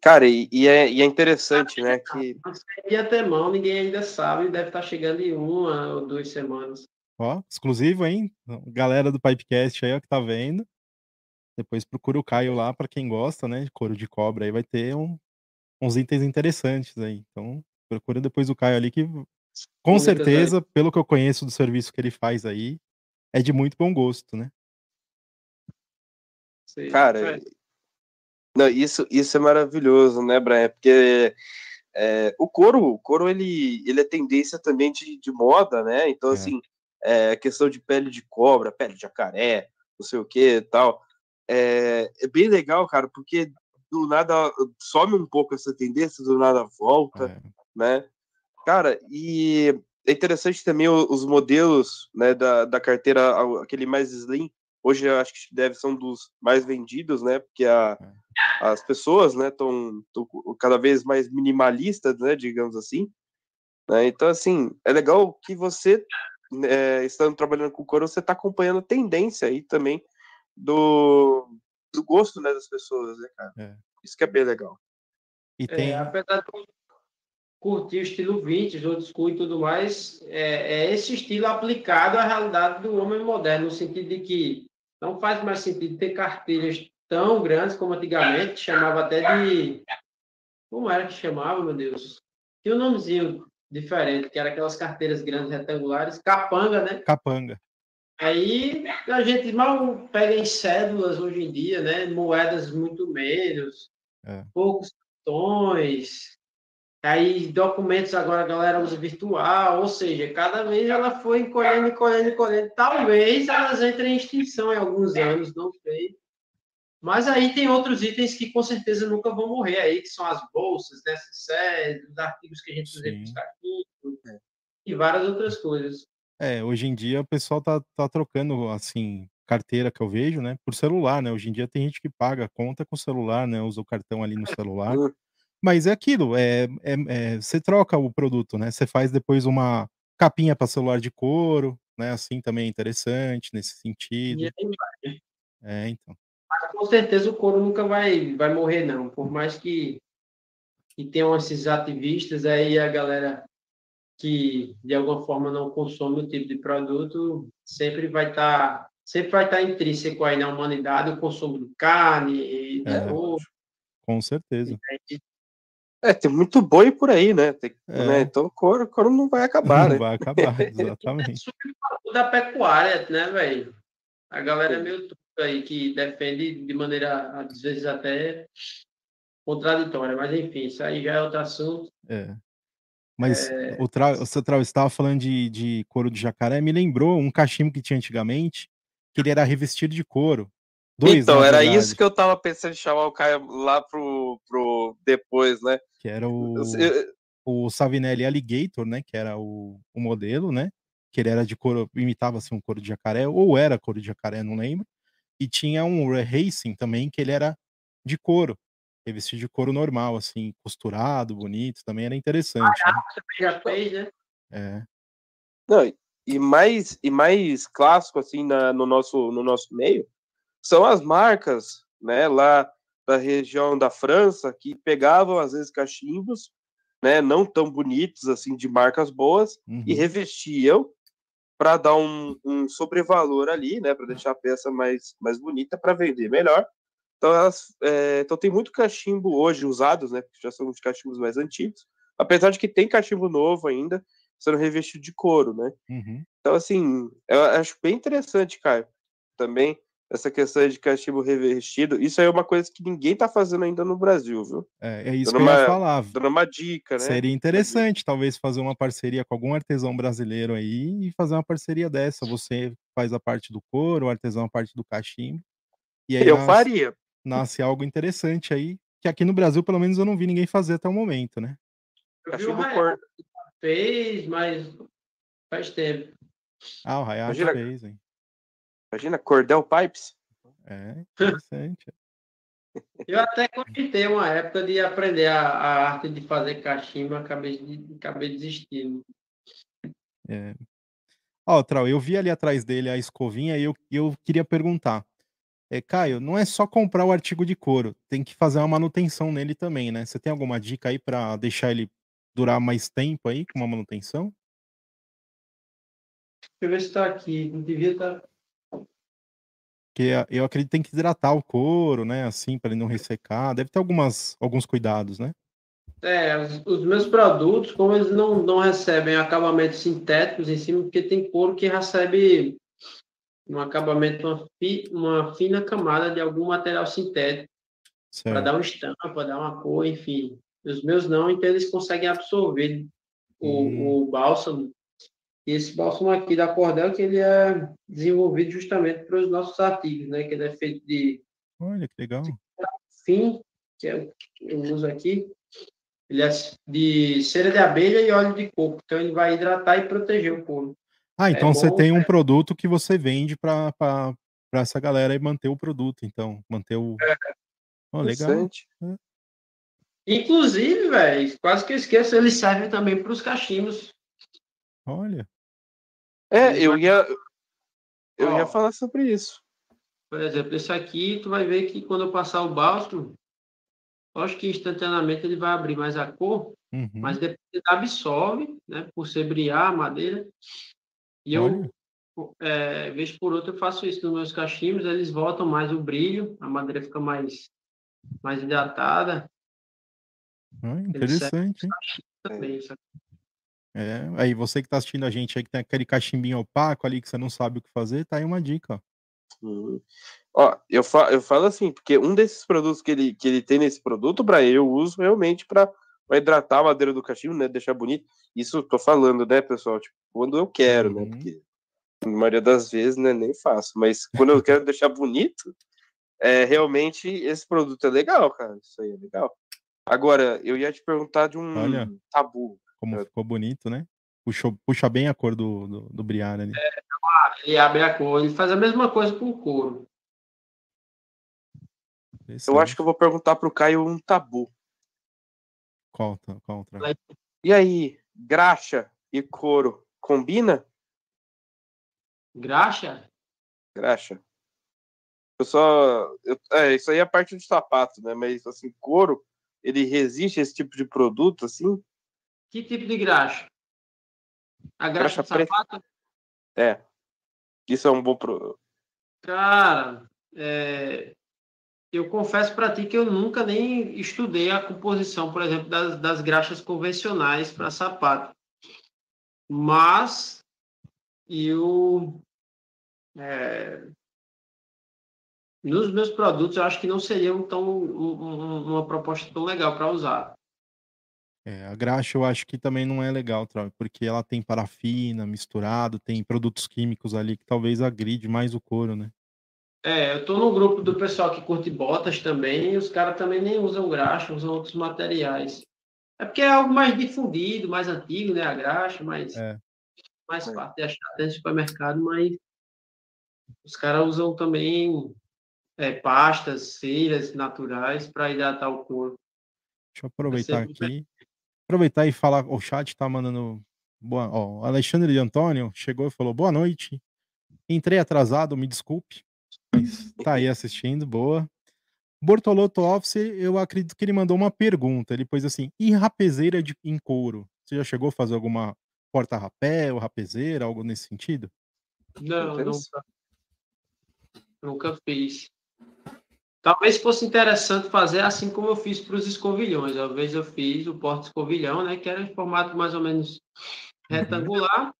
Cara, e, e, é, e é interessante, né? Que. E até mão, ninguém ainda sabe, deve estar chegando em uma ou duas semanas. Ó, exclusivo, hein? Galera do Pipecast aí, ó, que tá vendo. Depois procura o Caio lá, para quem gosta, né? De couro de cobra, aí vai ter um, uns itens interessantes aí. Então, procura depois o Caio ali, que com certeza, pelo que eu conheço do serviço que ele faz aí, é de muito bom gosto, né? Cara, não, isso, isso é maravilhoso, né, Brian? Porque é, o couro, o couro ele, ele é tendência também de, de moda, né? Então, é. assim, é, questão de pele de cobra, pele de jacaré, não sei o que tal. É, é bem legal, cara, porque do nada some um pouco essa tendência, do nada volta, é. né? Cara, e é interessante também os modelos né, da, da carteira, aquele mais slim, Hoje eu acho que deve ser um dos mais vendidos, né? Porque a, é. as pessoas, né, estão cada vez mais minimalistas, né, digamos assim. Né? Então, assim, é legal que você, é, estando trabalhando com cor, você está acompanhando a tendência aí também do, do gosto né, das pessoas, né, cara? É. Isso que é bem legal. E tem... É, apesar de curtir o estilo vintage, old school e tudo mais, é, é, esse estilo aplicado à realidade do homem moderno, no sentido de que não faz mais sentido ter carteiras tão grandes como antigamente, chamava até de. Como era que chamava, meu Deus? Tinha um nomezinho diferente, que era aquelas carteiras grandes retangulares, capanga, né? Capanga. Aí a gente mal pega em cédulas hoje em dia, né? Moedas muito menos, é. poucos cartões, Aí documentos agora a galera usa virtual, ou seja, cada vez ela foi encolhendo, encolhendo, encolhendo. Talvez elas entrem em extinção em alguns anos, não sei. Mas aí tem outros itens que com certeza nunca vão morrer aí, que são as bolsas, necessárias, os artigos que a gente usa para e várias outras coisas. É, hoje em dia o pessoal tá, tá trocando, assim, carteira que eu vejo, né, por celular, né? Hoje em dia tem gente que paga conta com celular, né? Usa o cartão ali no celular. Mas é aquilo, é, é, é, você troca o produto, né? Você faz depois uma capinha para celular de couro, né? Assim também é interessante nesse sentido. É, então. Mas com certeza o couro nunca vai, vai morrer, não. Por mais que, que tenham esses ativistas aí, a galera que de alguma forma não consome o tipo de produto, sempre vai estar tá, sempre vai estar tá intrínseco aí na humanidade o consumo de carne, de é, Com certeza. E, é, tem muito boi por aí, né? Tem, é. né? Então o couro, couro não vai acabar, não né? vai acabar, exatamente. da pecuária, né, velho? A galera é meio truca aí que defende de maneira, às vezes, até contraditória, mas enfim, isso aí já é outro assunto. É. Mas é... o, tra... o estava falando de, de couro de jacaré, me lembrou um cachimbo que tinha antigamente, que ele era revestido de couro. Dois, então, era verdade. isso que eu tava pensando em chamar o Caio lá pro, pro depois, né? Que era o, eu... o Savinelli Alligator, né? Que era o, o modelo, né? Que ele era de couro, imitava assim um couro de jacaré, ou era couro de jacaré, não lembro. E tinha um Racing também, que ele era de couro, revestido de couro normal, assim, costurado, bonito, também era interessante. Né? Você já fez, né? É. Não, e mais, e mais clássico, assim, na, no, nosso, no nosso meio, são as marcas, né, lá da região da França, que pegavam, às vezes, cachimbos, né, não tão bonitos, assim, de marcas boas, uhum. e revestiam para dar um, um sobrevalor ali, né, para deixar a peça mais, mais bonita, para vender melhor. Então, elas, é, então tem muito cachimbo hoje usados, né? Já são os cachimbos mais antigos. Apesar de que tem cachimbo novo ainda, sendo revestido de couro, né? Uhum. Então, assim, eu acho bem interessante, Caio, também, essa questão de cachimbo revestido. Isso aí é uma coisa que ninguém tá fazendo ainda no Brasil, viu? É, é isso Dando que eu ia uma- falar. Dando uma dica, né? Seria interessante, talvez, fazer uma parceria com algum artesão brasileiro aí e fazer uma parceria dessa. Você faz a parte do couro, o artesão a parte do cachimbo. E aí Eu nasce, faria. Nasce algo interessante aí, que aqui no Brasil, pelo menos, eu não vi ninguém fazer até o momento, né? Eu vi o cor... fez, mas faz tempo. Ah, o Hayashi Imagina- fez, hein? Imagina, Cordel Pipes. É, interessante. Eu até comentei uma época de aprender a, a arte de fazer cachimbo, acabei, de, acabei desistindo. É. Ó, Trau, eu vi ali atrás dele a escovinha e eu, eu queria perguntar. É, Caio, não é só comprar o artigo de couro, tem que fazer uma manutenção nele também, né? Você tem alguma dica aí pra deixar ele durar mais tempo aí com uma manutenção? Deixa eu ver se está aqui. Não devia tá estar. Porque a- eu acredito que tem que hidratar o couro, né? Assim, para ele não ressecar. Deve ter algumas, alguns cuidados, né? É, os, os meus produtos, como eles não, não recebem acabamentos sintéticos em cima, porque tem couro que recebe um acabamento, uma, fi, uma fina camada de algum material sintético para dar uma estampa, dar uma cor, enfim. Os meus não, então eles conseguem absorver o, Hum. o bálsamo. E esse bálsamo aqui da Cordel, que ele é desenvolvido justamente para os nossos artigos, né? Que ele é feito de Olha que legal. fim, que é o que eu uso aqui, ele é de cera de abelha e óleo de coco. Então ele vai hidratar e proteger o couro. Ah, então você bom, tem um produto que você vende para essa galera e manter o produto, então. Manter o. Oh, legal. Interessante. Inclusive, velho, quase que eu esqueço, ele serve também para os cachimbos. Olha. É, eu ia. Eu ia Ó. falar sobre isso. Por exemplo, esse aqui, tu vai ver que quando eu passar o bálsamo, acho que instantaneamente ele vai abrir mais a cor, Uhum. mas depois ele absorve, né? Por ser briar a madeira. E eu, é, vez por outra, eu faço isso nos meus cachimbos, eles voltam mais o brilho, a madeira fica mais, mais hidratada Ah, interessante, também. É, aí você que tá assistindo a gente aí, que tem aquele cachimbinho opaco ali que você não sabe o que fazer, tá aí uma dica, ó. Hum. Ó, eu, fa eu falo assim, porque um desses produtos que ele, que ele tem nesse produto, para eu uso realmente para hidratar a madeira do cachimbo, né? Deixar bonito. Isso eu tô falando, né, pessoal? Tipo, quando eu quero, né? Uhum. Porque na maioria das vezes, né, nem faço. Mas quando eu quero deixar bonito, é, realmente esse produto é legal, cara. Isso aí é legal. Agora, eu ia te perguntar de um Olha. tabu. Como É. ficou bonito, né? Puxou, puxa bem a cor do, do, do Briar ali. Ele abre a cor, ele faz a mesma coisa com o couro. Eu acho que eu vou perguntar pro Caio um tabu. Qual, qual. E aí, graxa e couro combina? Graxa? Graxa. Eu só. eu- é, isso aí é a parte do sapato, né? Mas assim, couro, ele resiste a esse tipo de produto, assim? Que tipo de graxa? A graxa, Graxa de preta. sapato? É. Isso é um bom produto. Cara, é, eu confesso para ti que eu nunca nem estudei a composição, por exemplo, das, das graxas convencionais para sapato. Mas eu é, nos meus produtos eu acho que não seria tão, um- um- uma proposta tão legal para usar. É, a graxa eu acho que também não é legal, porque ela tem parafina misturado, tem produtos químicos ali que talvez agride mais o couro, né? É, eu tô no grupo do pessoal que curte botas também, e os caras também nem usam graxa, usam outros materiais. É porque é algo mais difundido, mais antigo, né? A graxa, mais, É. mais É. fácil de achar até no supermercado, mas os caras usam também é, pastas, ceiras naturais para hidratar o couro. Deixa eu aproveitar aqui. Aproveitar e falar, o chat tá mandando. Boa, ó, o Alexandre de Antônio chegou e falou: boa noite. Entrei atrasado, me desculpe. Tá aí assistindo, boa. Bortoloto Office, eu acredito que ele mandou uma pergunta. Ele pôs assim: e rapezeira de, em couro? Você já chegou a fazer alguma porta-rapé ou rapezeira, algo nesse sentido? Não, nunca, nunca fiz. Talvez fosse interessante fazer assim como eu fiz para os escovilhões. Uma vez eu fiz o porta-escovilhão, né? Que era em formato mais ou menos uhum. retangular. Uhum.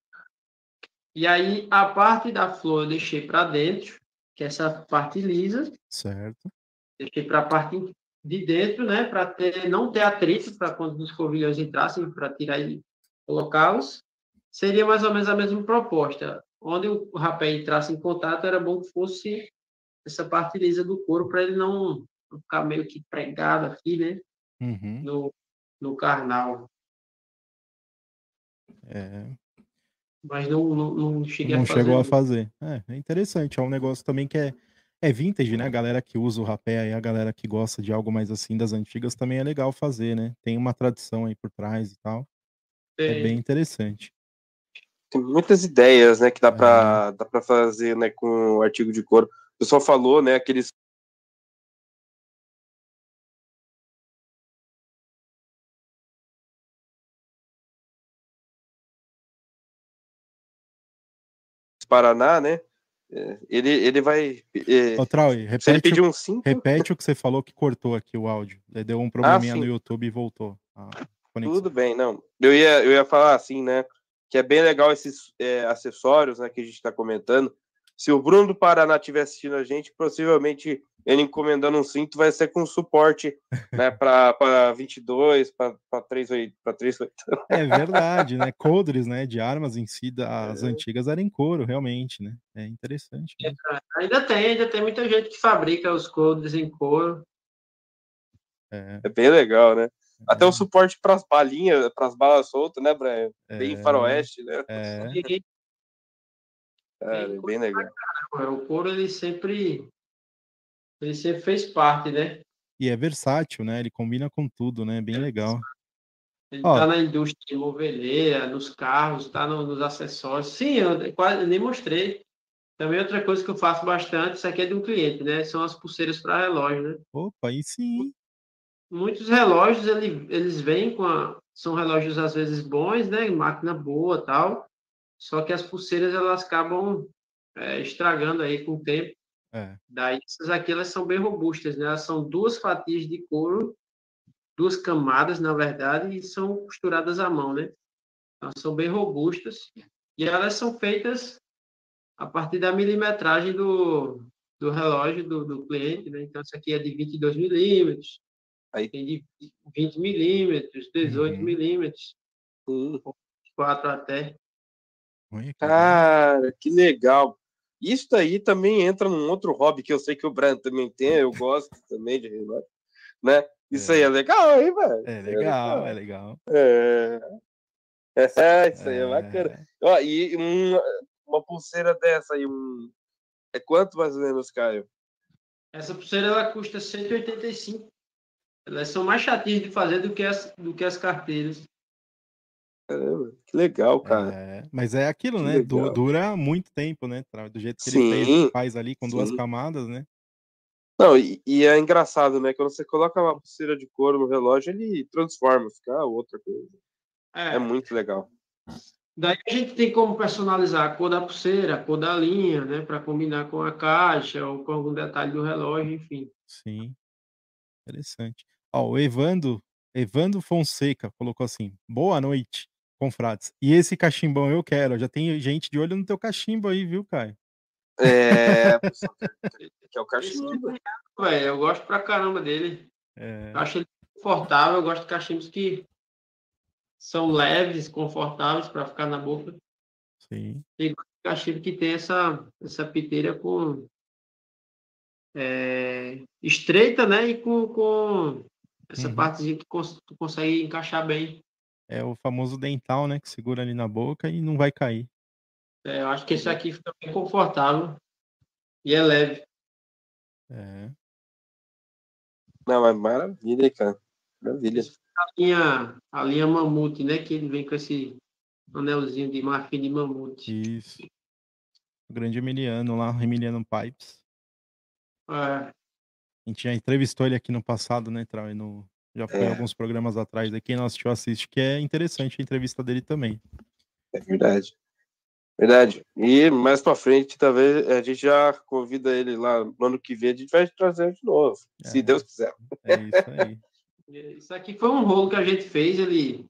E aí a parte da flor eu deixei para dentro, que é essa parte lisa. Certo. Deixei para a parte de dentro, né? Para ter, não ter atrito para quando os escovilhões entrassem, para tirar e colocá-los. Seria mais ou menos a mesma proposta. Onde o rapé entrasse em contato, era bom que fosse essa parte lisa do couro para ele não ficar meio que pregado aqui, né? Uhum. No, no carnal. É. Mas não, não, não cheguei não a fazer. chegou a fazer. É, é interessante. É um negócio também que é, é vintage, né? A galera que usa o rapé aí, a galera que gosta de algo mais assim das antigas também é legal fazer, né? Tem uma tradição aí por trás e tal. É, é bem interessante. Tem muitas ideias, né, que dá para é. dá para fazer, né, com o artigo de couro pessoal falou, né, aqueles Paraná, né? É, ele, ele vai. É, Ô, Trauy, repete, ele um repete o que você falou que cortou aqui o áudio. Deu um probleminha ah, no YouTube e voltou. Tudo bem, não. Eu ia, eu ia falar assim, né? Que é bem legal esses é, acessórios né, que a gente está comentando se o Bruno do Paraná estiver assistindo a gente, possivelmente ele encomendando um cinto vai ser com suporte né, para 22, para 38. É verdade, né? Coldres né, de armas em si, as é. antigas eram em couro, realmente, né? É interessante. Né? É, ainda tem, ainda tem muita gente que fabrica os coldres em couro. É, é bem legal, né? Até o é. suporte para as balinhas, para as balas soltas, né, Brian? Bem é. faroeste, né? É. É bem legal. O couro, ele sempre, ele sempre fez parte, né? E é versátil, né? Ele combina com tudo, né? Bem é legal. Ele tá na indústria moveleira, nos carros, tá no, nos acessórios. Sim, eu quase nem mostrei. Também outra coisa que eu faço bastante, isso aqui é de um cliente, né? São as pulseiras para relógio, né? Opa, aí sim. Muitos relógios, ele, eles vêm com a, são relógios às vezes bons, né? Máquina boa, tal. Só que as pulseiras elas acabam é, estragando aí com o tempo. É. Daí essas aqui elas são bem robustas, né? Elas são duas fatias de couro, duas camadas na verdade, e são costuradas à mão, né? Elas são bem robustas e elas são feitas a partir da milimetragem do, do relógio do, do cliente, né? Então essa aqui é de 22 milímetros, aí tem de 20 milímetros, 18 uhum. milímetros, 4 até. Cara, que legal. Isso aí também entra num outro hobby que eu sei que o Brand também tem, eu gosto também de relógio, né? Isso é. aí é legal, hein, velho? É legal, é legal. É, é isso aí é, é bacana. Ó, e um, uma pulseira dessa aí, um... é quanto mais ou menos, Caio? Essa pulseira ela custa 185. Elas são mais chatinhas de fazer do que as, do que as carteiras. Caramba, que legal, cara. É, mas é aquilo, que né? Legal. Dura muito tempo, né? Do jeito que sim, ele fez, faz ali com sim. duas camadas, né? Não, e, e, é engraçado, né? Quando você coloca uma pulseira de couro no relógio, ele transforma, fica outra coisa. É, é muito legal. Daí a gente tem como personalizar a cor da pulseira, a cor da linha, né? Para combinar com a caixa ou com algum detalhe do relógio, enfim. Sim. Interessante. Ó, o Evando, Evando Fonseca colocou assim: boa noite confrades. E esse cachimbão eu quero. Já tem gente de olho no teu cachimbo aí, viu, Caio? É. que é o cachimbo. Véio, eu gosto pra caramba dele. É... Eu acho ele confortável. Eu gosto de cachimbos que são leves, confortáveis para ficar na boca. Sim. E cachimbo que tem essa, essa piteira com. É, estreita, né? E com, com essa uhum. partezinha que tu consegue encaixar bem. É o famoso dental, né? Que segura ali na boca e não vai cair. É, eu acho que esse aqui fica bem confortável e é leve. É. Não, mas maravilha, cara. Maravilha. A linha, a linha mamute, né? Que ele vem com esse anelzinho de marfim de mamute. Isso. O grande Emiliano lá, Emiliano Pipes. É. A gente já entrevistou ele aqui no passado, né, Trau? No, já foi é. alguns programas atrás, quem não assistiu assiste, que é interessante a entrevista dele também. É verdade. Verdade. E mais pra frente, talvez a gente já convida ele lá no ano que vem, a gente vai trazer de novo, é. se Deus quiser. É isso aí. isso aqui foi um rolo que a gente fez, ele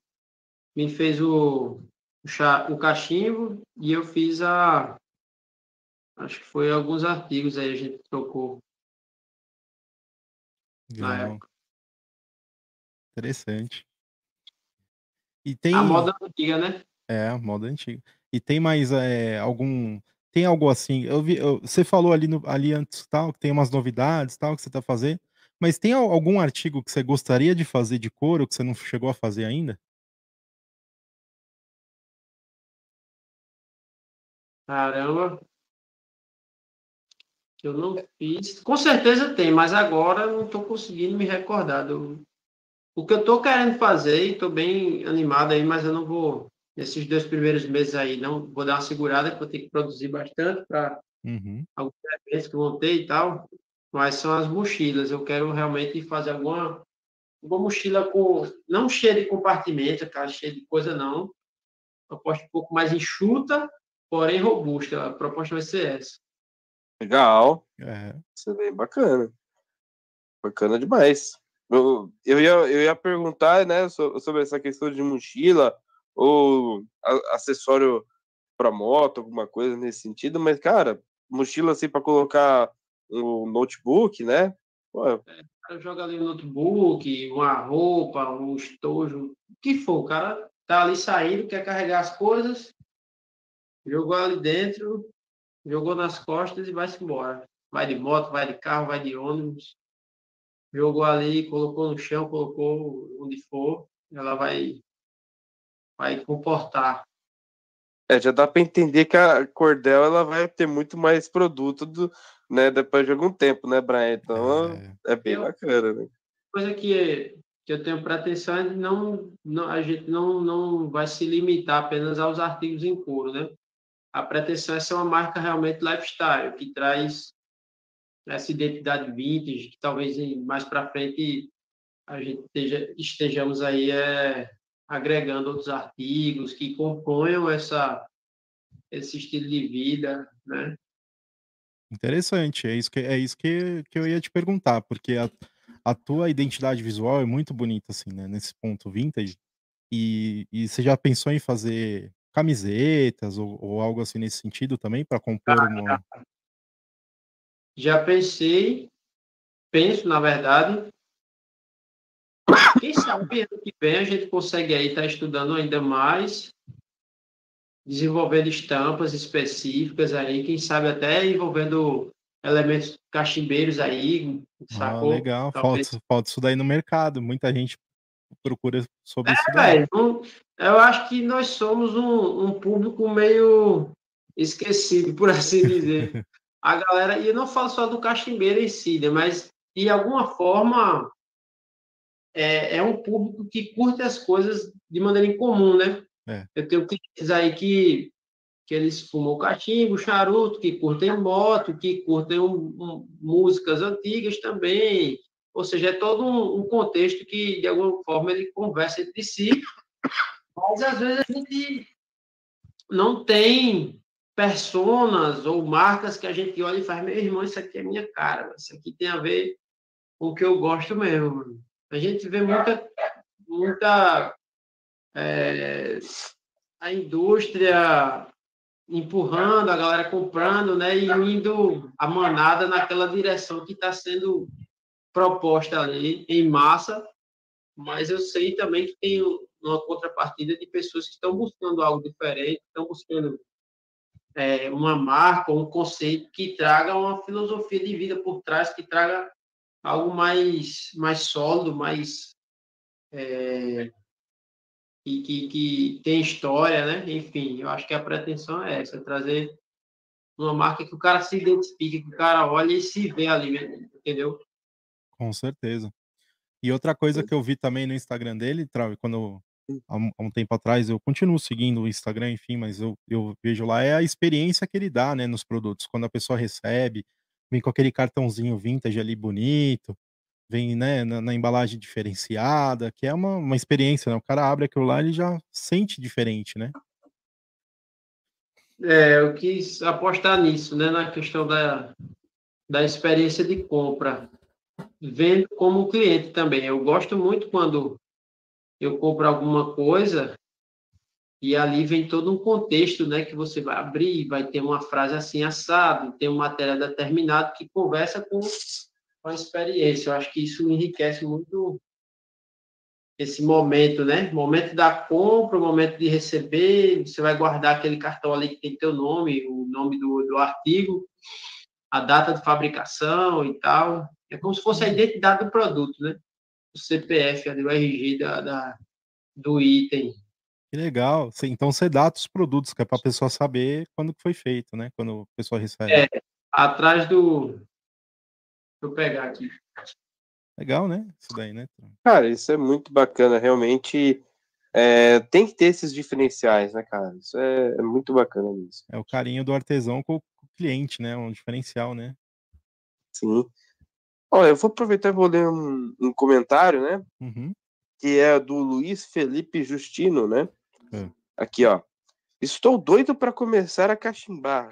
me fez o, o, chá, o cachimbo e eu fiz a. Acho que foi alguns artigos aí a gente trocou. Na época. Interessante. E tem... A moda antiga, né? É, moda antiga. E tem mais é, algum. Tem algo assim? Eu vi, eu, você falou ali, no, ali antes tal, que tem umas novidades tal que você está fazendo. Mas tem algum artigo que você gostaria de fazer de couro que você não chegou a fazer ainda? Caramba. Eu não fiz. Com certeza tem, mas agora não estou conseguindo me recordar do, o que eu estou querendo fazer, e estou bem animado aí, mas eu não vou, nesses dois primeiros meses aí, não vou dar uma segurada, porque eu tenho que produzir bastante para uhum. alguns eventos que vão ter e tal, mas são as mochilas. Eu quero realmente fazer alguma uma mochila com não cheia de compartimento, cara, cheia de coisa não. Proposta um pouco mais enxuta, porém robusta. A proposta vai ser essa. Legal. É. Isso é bem bacana. Bacana demais. Eu, eu, ia, eu ia perguntar, né, sobre essa questão de mochila ou acessório para moto, alguma coisa nesse sentido, mas, cara, mochila assim para colocar um notebook, né? Pô, é, o joga ali um notebook, uma roupa, um estojo, o que for, o cara tá ali saindo, quer carregar as coisas, jogou ali dentro, jogou nas costas e vai-se embora. Vai de moto, vai de carro, vai de ônibus jogou ali, colocou no chão, colocou onde for, ela vai, vai comportar. É, já dá para entender que a Cordel ela vai ter muito mais produto do, né, depois de algum tempo, né, Brian? Então é, é bem eu, bacana, né? Coisa que, que eu tenho pretensão é não, não, a gente não, não vai se limitar apenas aos artigos em couro, né? A pretensão é ser uma marca realmente lifestyle, que traz essa identidade vintage, que talvez mais para frente a gente esteja, estejamos aí é, agregando outros artigos que componham essa, esse estilo de vida, né? Interessante, é isso que, é isso que, que eu ia te perguntar, porque a, a tua identidade visual é muito bonita, assim, né? Nesse ponto vintage. E, e você já pensou em fazer camisetas ou, ou algo assim nesse sentido também, para compor uma, já pensei, penso, na verdade. Quem sabe ano que vem a gente consegue aí estar tá estudando ainda mais, desenvolvendo estampas específicas aí, quem sabe até envolvendo elementos cachimbeiros aí, sacou? Ah, legal, falta, falta isso daí no mercado, muita gente procura sobre é, isso daí. eu acho que nós somos um, um público meio esquecido, por assim dizer. a galera, e eu não falo só do cachimbeiro em si, né, mas de alguma forma é, é, um público que curte as coisas de maneira incomum, né? É. Eu tenho clientes aí que, que eles fumam cachimbo, charuto, que curtem moto, que curtem um, um, músicas antigas também. Ou seja, é todo um, um, contexto que, de alguma forma, ele conversa entre si. Mas, às vezes, a gente não tem personas ou marcas que a gente olha e faz, meu irmão, isso aqui é minha cara, isso aqui tem a ver com o que eu gosto mesmo. A gente vê muita, muita é, a indústria empurrando, a galera comprando, né, e indo a manada naquela direção que está sendo proposta ali em massa, mas eu sei também que tem uma contrapartida de pessoas que estão buscando algo diferente, estão buscando é, uma marca, um conceito que traga uma filosofia de vida por trás, que traga algo mais, mais sólido, mais. É, que, que, que tem história, né? Enfim, eu acho que a pretensão é essa, trazer uma marca que o cara se identifique, que o cara olhe e se vê ali, entendeu? Com certeza. E outra coisa que eu vi também no Instagram dele, quando há um, há um tempo atrás, eu continuo seguindo o Instagram, enfim, mas eu, eu vejo lá é a experiência que ele dá, né, nos produtos. Quando a pessoa recebe, vem com aquele cartãozinho vintage ali bonito, vem, né, na, na embalagem diferenciada, que é uma, uma experiência, né? O cara abre aquilo lá, ele já sente diferente, né? É, eu quis apostar nisso, né, na questão da, da experiência de compra, vendo como cliente também. Eu gosto muito quando eu compro alguma coisa e ali vem todo um contexto, né, que você vai abrir, vai ter uma frase assim assado, tem um material determinado que conversa com a experiência. Eu acho que isso enriquece muito esse momento, né? Momento da compra, momento de receber, você vai guardar aquele cartão ali que tem teu nome, o nome do, do artigo, a data de fabricação e tal. É como se fosse a identidade do produto, né? O CPF, o RG da, da, do item. Que legal. Então você data os produtos, que é para a pessoa saber quando foi feito, né? Quando a pessoa recebe. É, atrás do. Deixa eu pegar aqui. Legal, né? Isso daí, né? Cara, isso é muito bacana. Realmente é, tem que ter esses diferenciais, né, cara? Isso é, é muito bacana mesmo. É o carinho do artesão com, com, o cliente, né? Um diferencial, né? Sim. Olha, eu vou aproveitar e vou ler um, um comentário, né? Uhum. Que é do Luiz Felipe Justino, né? É. Aqui, ó. Estou doido para começar a cachimbar,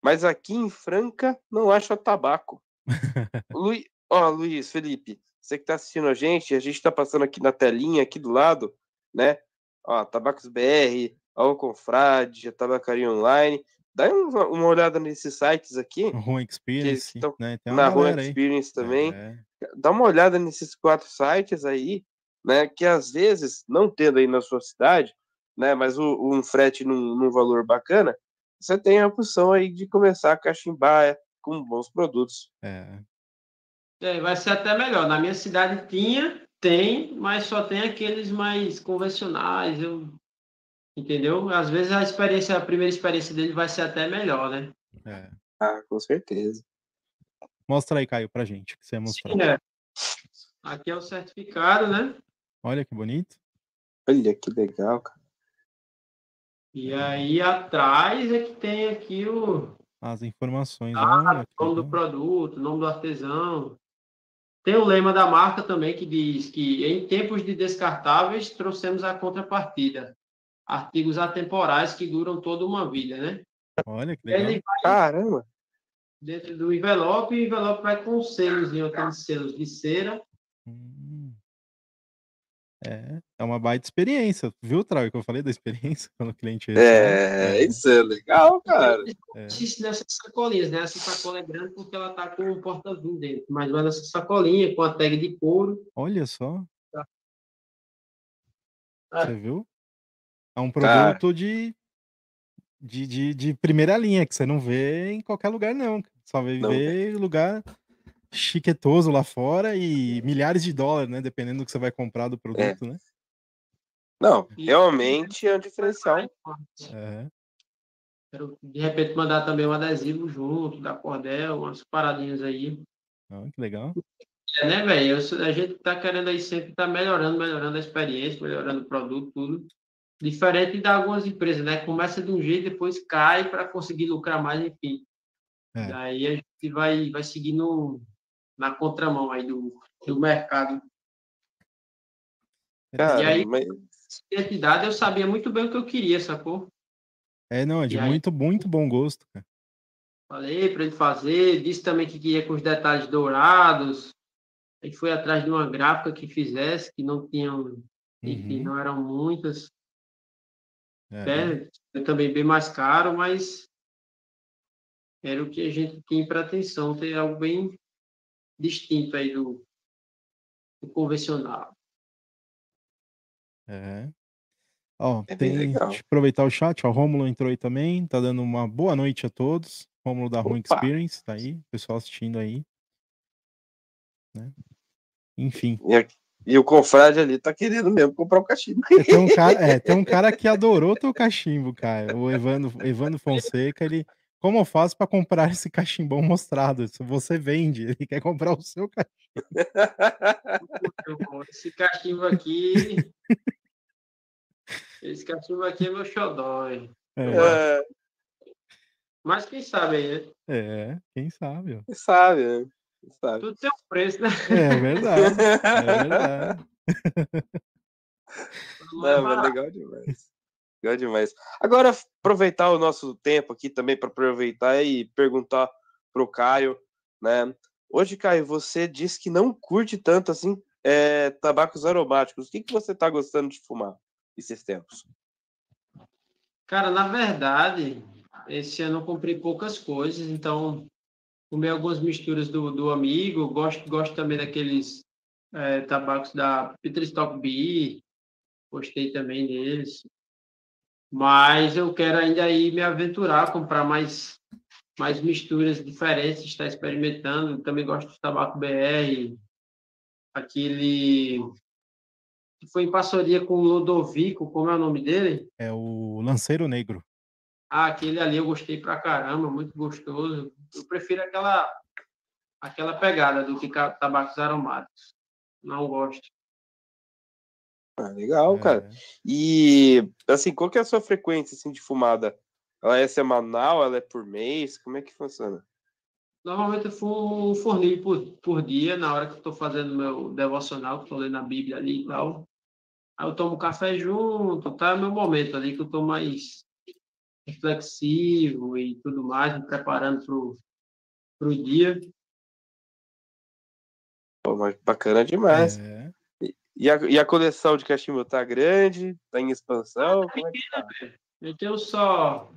mas aqui em Franca não acho tabaco. Lu... Ó, Luiz, Felipe, você que está assistindo a gente, a gente está passando aqui na telinha, aqui do lado, né? Ó, Tabacos BR, Al Confrade, a Tabacaria Online. Dá uma, uma, olhada nesses sites aqui. Rua Experience, estão, né? na Rua Experience aí. também. É. Dá uma olhada nesses quatro sites aí, né? Que às vezes, não tendo aí na sua cidade, né? Mas o, um frete num, num, valor bacana, você tem a opção aí de começar a cachimbar com bons produtos. É. é. vai ser até melhor. Na minha cidade tinha, tem, mas só tem aqueles mais convencionais. Eu... Entendeu? Às vezes a experiência, a primeira experiência dele vai ser até melhor, né? É. Ah, com certeza. Mostra aí, Caio, pra gente, que você mostrou. Sim, é. Aqui é o certificado, né? Olha que bonito. Olha que legal, cara. E aí atrás é que tem aqui o. As informações. Ah, o nome do produto, nome do artesão. Tem o lema da marca também que diz que em tempos de descartáveis trouxemos a contrapartida. Artigos atemporais que duram toda uma vida, né? Olha que legal. Ele vai Caramba! Dentro do envelope, e o envelope vai com selos, aqueles selos de cera. Hum. É, é uma baita experiência, viu, Trau, que eu falei da experiência quando o cliente é, é, isso é legal, cara. É. Existe nessas sacolinhas, né? Essa sacola é grande porque ela tá com um porta-vinho dentro, mas vai nessa sacolinha com a tag de couro. Olha só. Tá. É. Você viu? É um produto de, de, de, de, primeira linha, que você não vê em qualquer lugar, não. Só vê em lugar chiquetoso lá fora e milhares de dólares, né? Dependendo do que você vai comprar do produto, é. né? Não, realmente é um diferencial. É. Quero, de repente, mandar também um adesivo junto, da Cordel, umas paradinhas aí. Ah, que legal. É, né, velho? A gente tá querendo aí sempre tá melhorando, melhorando a experiência, melhorando o produto, tudo. Diferente de algumas empresas, né? Começa de um jeito, depois cai para conseguir lucrar mais, enfim. É. Daí a gente vai, vai seguindo na contramão aí do, do mercado. Cara, e aí, mas... identidade, eu sabia muito bem o que eu queria, sacou? É, não, é de e muito, aí, muito bom gosto, cara. Falei para ele fazer, disse também que queria com os detalhes dourados. A gente foi atrás de uma gráfica que fizesse, que não tinham, enfim, uhum. não eram muitas. É. é também bem mais caro, mas era o que a gente tinha para atenção, ter algo bem distinto aí do, do convencional. É. Ó, é tem, deixa eu aproveitar o chat, ó, o Rômulo entrou aí também, tá dando uma boa noite a todos. Rômulo da Room Experience, tá aí, pessoal assistindo aí. Né? Enfim. E, e, o confrade ali tá querendo mesmo comprar o cachimbo. Tem um cara, é, tem um cara que adorou teu cachimbo, cara. O Evandro, Evandro Fonseca, ele como eu faço para comprar esse cachimbão mostrado? Se você vende, ele quer comprar o seu cachimbo. Esse cachimbo aqui. Esse cachimbo aqui é meu xodói. É. é. Mas quem sabe aí, né? É, quem sabe. Quem sabe, né? Sabe. Tudo tem um preço, né? É verdade. É verdade. Não, mas legal demais. Legal demais. Agora, aproveitar o nosso tempo aqui também para aproveitar e perguntar pro Caio, né? Hoje, Caio, você disse que não curte tanto assim é, tabacos aromáticos. O que, que você está gostando de fumar esses tempos? Cara, na verdade, esse ano eu comprei poucas coisas, então comi algumas misturas do, do amigo, gosto, gosto também daqueles é, tabacos da Peter Stock Bee, gostei também deles. Mas eu quero ainda aí me aventurar, comprar mais, mais misturas diferentes, estar experimentando. Também gosto do tabaco BR, aquele que foi em parceria com o Ludovico, como é o nome dele? É o Lanceiro Negro. Ah, aquele ali eu gostei pra caramba, muito gostoso. Eu prefiro aquela aquela pegada do que tabacos aromáticos. Não gosto. Ah, legal, é. cara. E, assim, qual que é a sua frequência, assim, de fumada? Ela é semanal? Ela é por mês? Como é que funciona? Normalmente eu fumo um fornilho por, por dia, na hora que eu estou fazendo meu devocional, que estou lendo a Bíblia ali e tal. Aí eu tomo café junto, tá? É meu momento ali que eu estou mais reflexivo e tudo mais, me preparando para o dia. Pô, mas bacana demais. É. E a, e a coleção de cachimbo tá grande? Tá em expansão? Como é que tá? Eu tenho só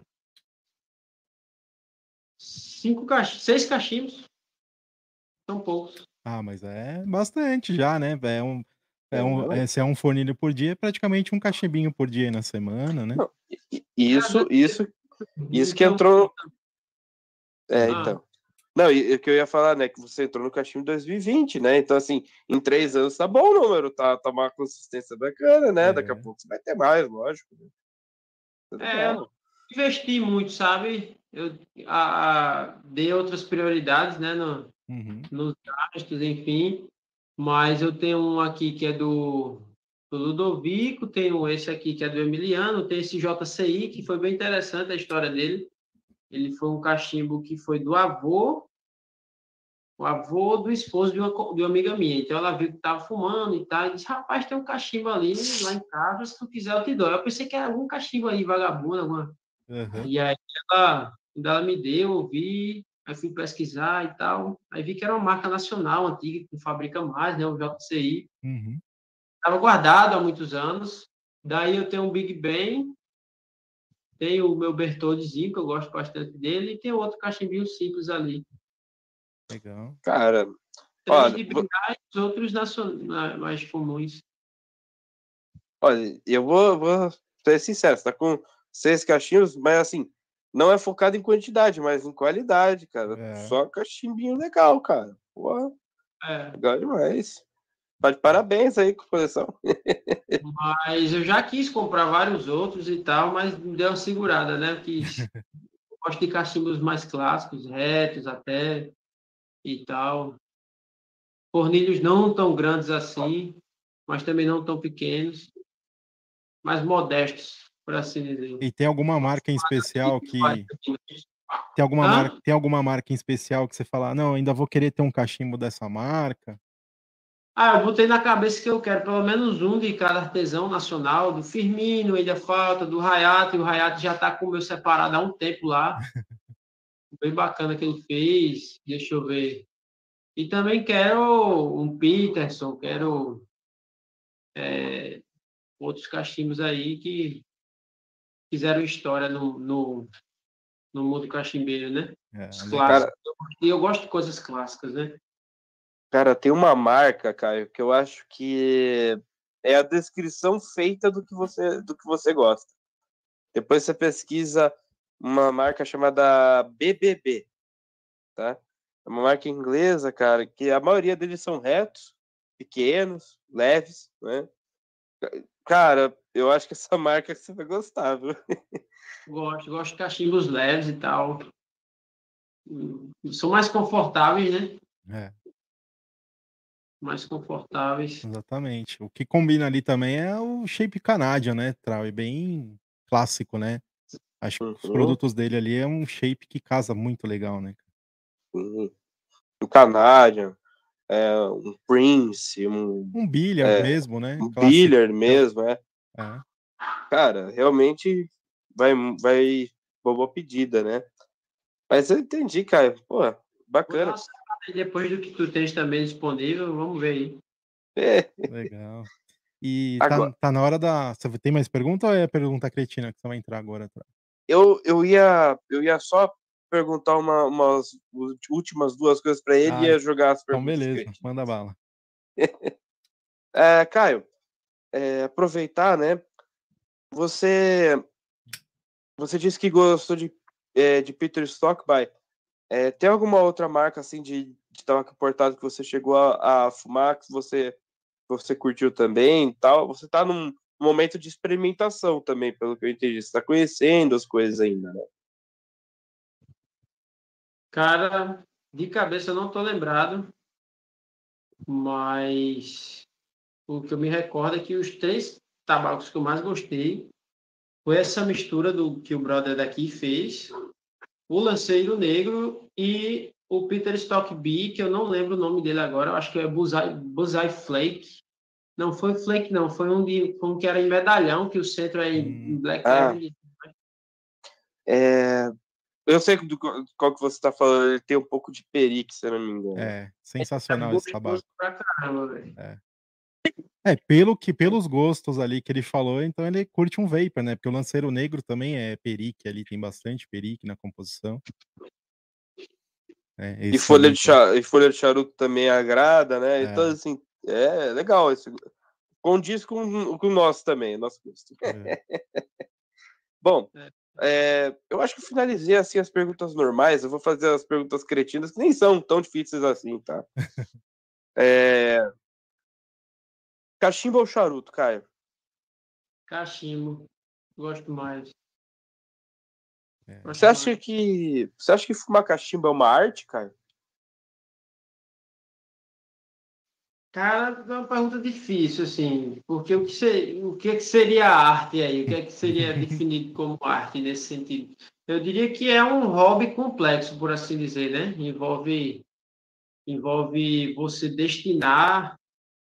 cinco cach... seis cachimbos. São poucos. Ah, mas é bastante já, né? É um, é um, é, se é um fornilho por dia, é praticamente um cachimbinho por dia na semana, né? Não, isso, isso, isso que entrou. É, ah. então. Não, e o que eu ia falar, né? Que você entrou no cachimbo em 2020, né? Então, assim, em três anos tá bom o número, tá, tá uma consistência bacana, né? É. Daqui a pouco você vai ter mais, lógico. Né? Tá é, eu investi muito, sabe? Eu a, a, dei outras prioridades, né? No, uhum. Nos gastos, enfim. Mas eu tenho um aqui que é do, do Ludovico, tenho esse aqui que é do Emiliano, tem esse JCI, que foi bem interessante a história dele. Ele foi um cachimbo que foi do avô, o avô do esposo de uma, de uma amiga minha. Então ela viu que estava fumando e tal, e disse: Rapaz, tem um cachimbo ali lá em casa, se tu quiser eu te dou. Eu pensei que era algum cachimbo aí, vagabundo, alguma. Uhum. E aí ela, ela me deu, eu vi, aí fui pesquisar e tal. Aí vi que era uma marca nacional antiga, que não fabrica mais, né? O JCI. Estava uhum. guardado há muitos anos. Daí eu tenho um Big Ben, tem o meu Bertoldizinho, que eu gosto bastante dele, e tem outro cachimbinho simples ali. Legal. Cara, Três olha, de brigais, outros nacionais, mais comuns. Olha, eu vou, vou ser sincero, você tá com seis cachimbos, mas assim, não é focado em quantidade, mas em qualidade, cara. É. Só cachimbinho legal, cara. Porra. É. Legal demais. Tá de parabéns aí com a coleção. Mas eu já quis comprar vários outros e tal, mas deu uma segurada, né? Que gosto de cachimbos mais clássicos, retos até e tal. Fornilhos não tão grandes assim, mas também não tão pequenos, mas modestos, por assim dizer. E tem alguma marca em especial que tem alguma, marca, tem alguma marca em especial que você fala, não, ainda vou querer ter um cachimbo dessa marca? Ah, eu botei na cabeça que eu quero pelo menos um de cada artesão nacional, do Firmino, ainda falta, do Hayato, e o Hayato já está com o meu separado há um tempo lá. Bem bacana que ele fez, deixa eu ver. E também quero um Peterson, quero é, outros cachimbos aí que fizeram história no, no, no mundo cachimbeiro, né? É, Os clássicos. E eu gosto de coisas clássicas, né? Cara, tem uma marca, Caio, que eu acho que é a descrição feita do que você, do que você gosta. Depois você pesquisa uma marca chamada BBB, tá? É uma marca inglesa, cara, que a maioria deles são retos, pequenos, leves, né? Cara, eu acho que essa marca você vai gostar, viu? Gosto, gosto de cachimbos leves e tal. São mais confortáveis, né? É mais confortáveis. Exatamente. O que combina ali também é o shape Canadian, né, Trau? É bem clássico, né? Acho que os uhum. produtos dele ali é um shape que casa muito legal, né? Uhum. O Canadian, é, um Prince, um... Um Billiard é, mesmo, né? Um Clássico. Billiard mesmo, é. é. Cara, realmente vai, vai boa pedida, né? Mas eu entendi, cara. Pô, bacana. Nossa, depois do que tu tens também disponível, vamos ver aí. É. Legal. E tá, tá, na hora da. Você tem mais pergunta ou é pergunta cretina que você vai entrar agora? Eu, eu, ia, eu ia só perguntar uma, umas últimas duas coisas para ele ah, e ia jogar as então perguntas. Então, beleza, manda bala. é, Caio, é, aproveitar, né? Você você disse que gostou de, é, de Peter Stockby. É, tem alguma outra marca assim de, de tabaco importado que você chegou a, a, fumar, que você, você curtiu também tal? Você está num momento de experimentação também, pelo que eu entendi. Você está conhecendo as coisas ainda, né? Cara, de cabeça eu não estou lembrado, mas o que eu me recordo é que os três tabacos que eu mais gostei foi essa mistura do que o brother daqui fez, o Lanceiro Negro e o Peter Stockby, que eu não lembro o nome dele agora, eu acho que é Bullseye, Bullseye Flake. Não foi Flake, não, foi um, de, um que era em medalhão, que o centro é em hum. Black ah. É, eu sei do qual que você está falando, ele tem um pouco de perique, se eu não me engano. É, sensacional é, esse tabaco. É. É, pelo que, pelos gostos ali que ele falou, então ele curte um vapor, né? Porque o lanceiro negro também é perique ali, tem bastante perique na composição. É, e, folha de charuto, e folha de charuto também agrada, né? É. Então, assim, é legal. Esse, condiz com, com o nosso também, nosso gosto. É. Bom, é, eu acho que eu finalizei assim as perguntas normais. Eu vou fazer as perguntas cretinas, que nem são tão difíceis assim, tá? é, Cachimbo ou charuto, Caio? Cachimbo. Gosto mais. É. Você acha que você acha que fumar cachimbo é uma arte, Caio? Cara, é uma pergunta difícil, assim, porque o que, ser, o que seria arte aí? O que, é que seria definido como arte nesse sentido? Eu diria que é um hobby complexo, por assim dizer, né? Envolve, envolve você destinar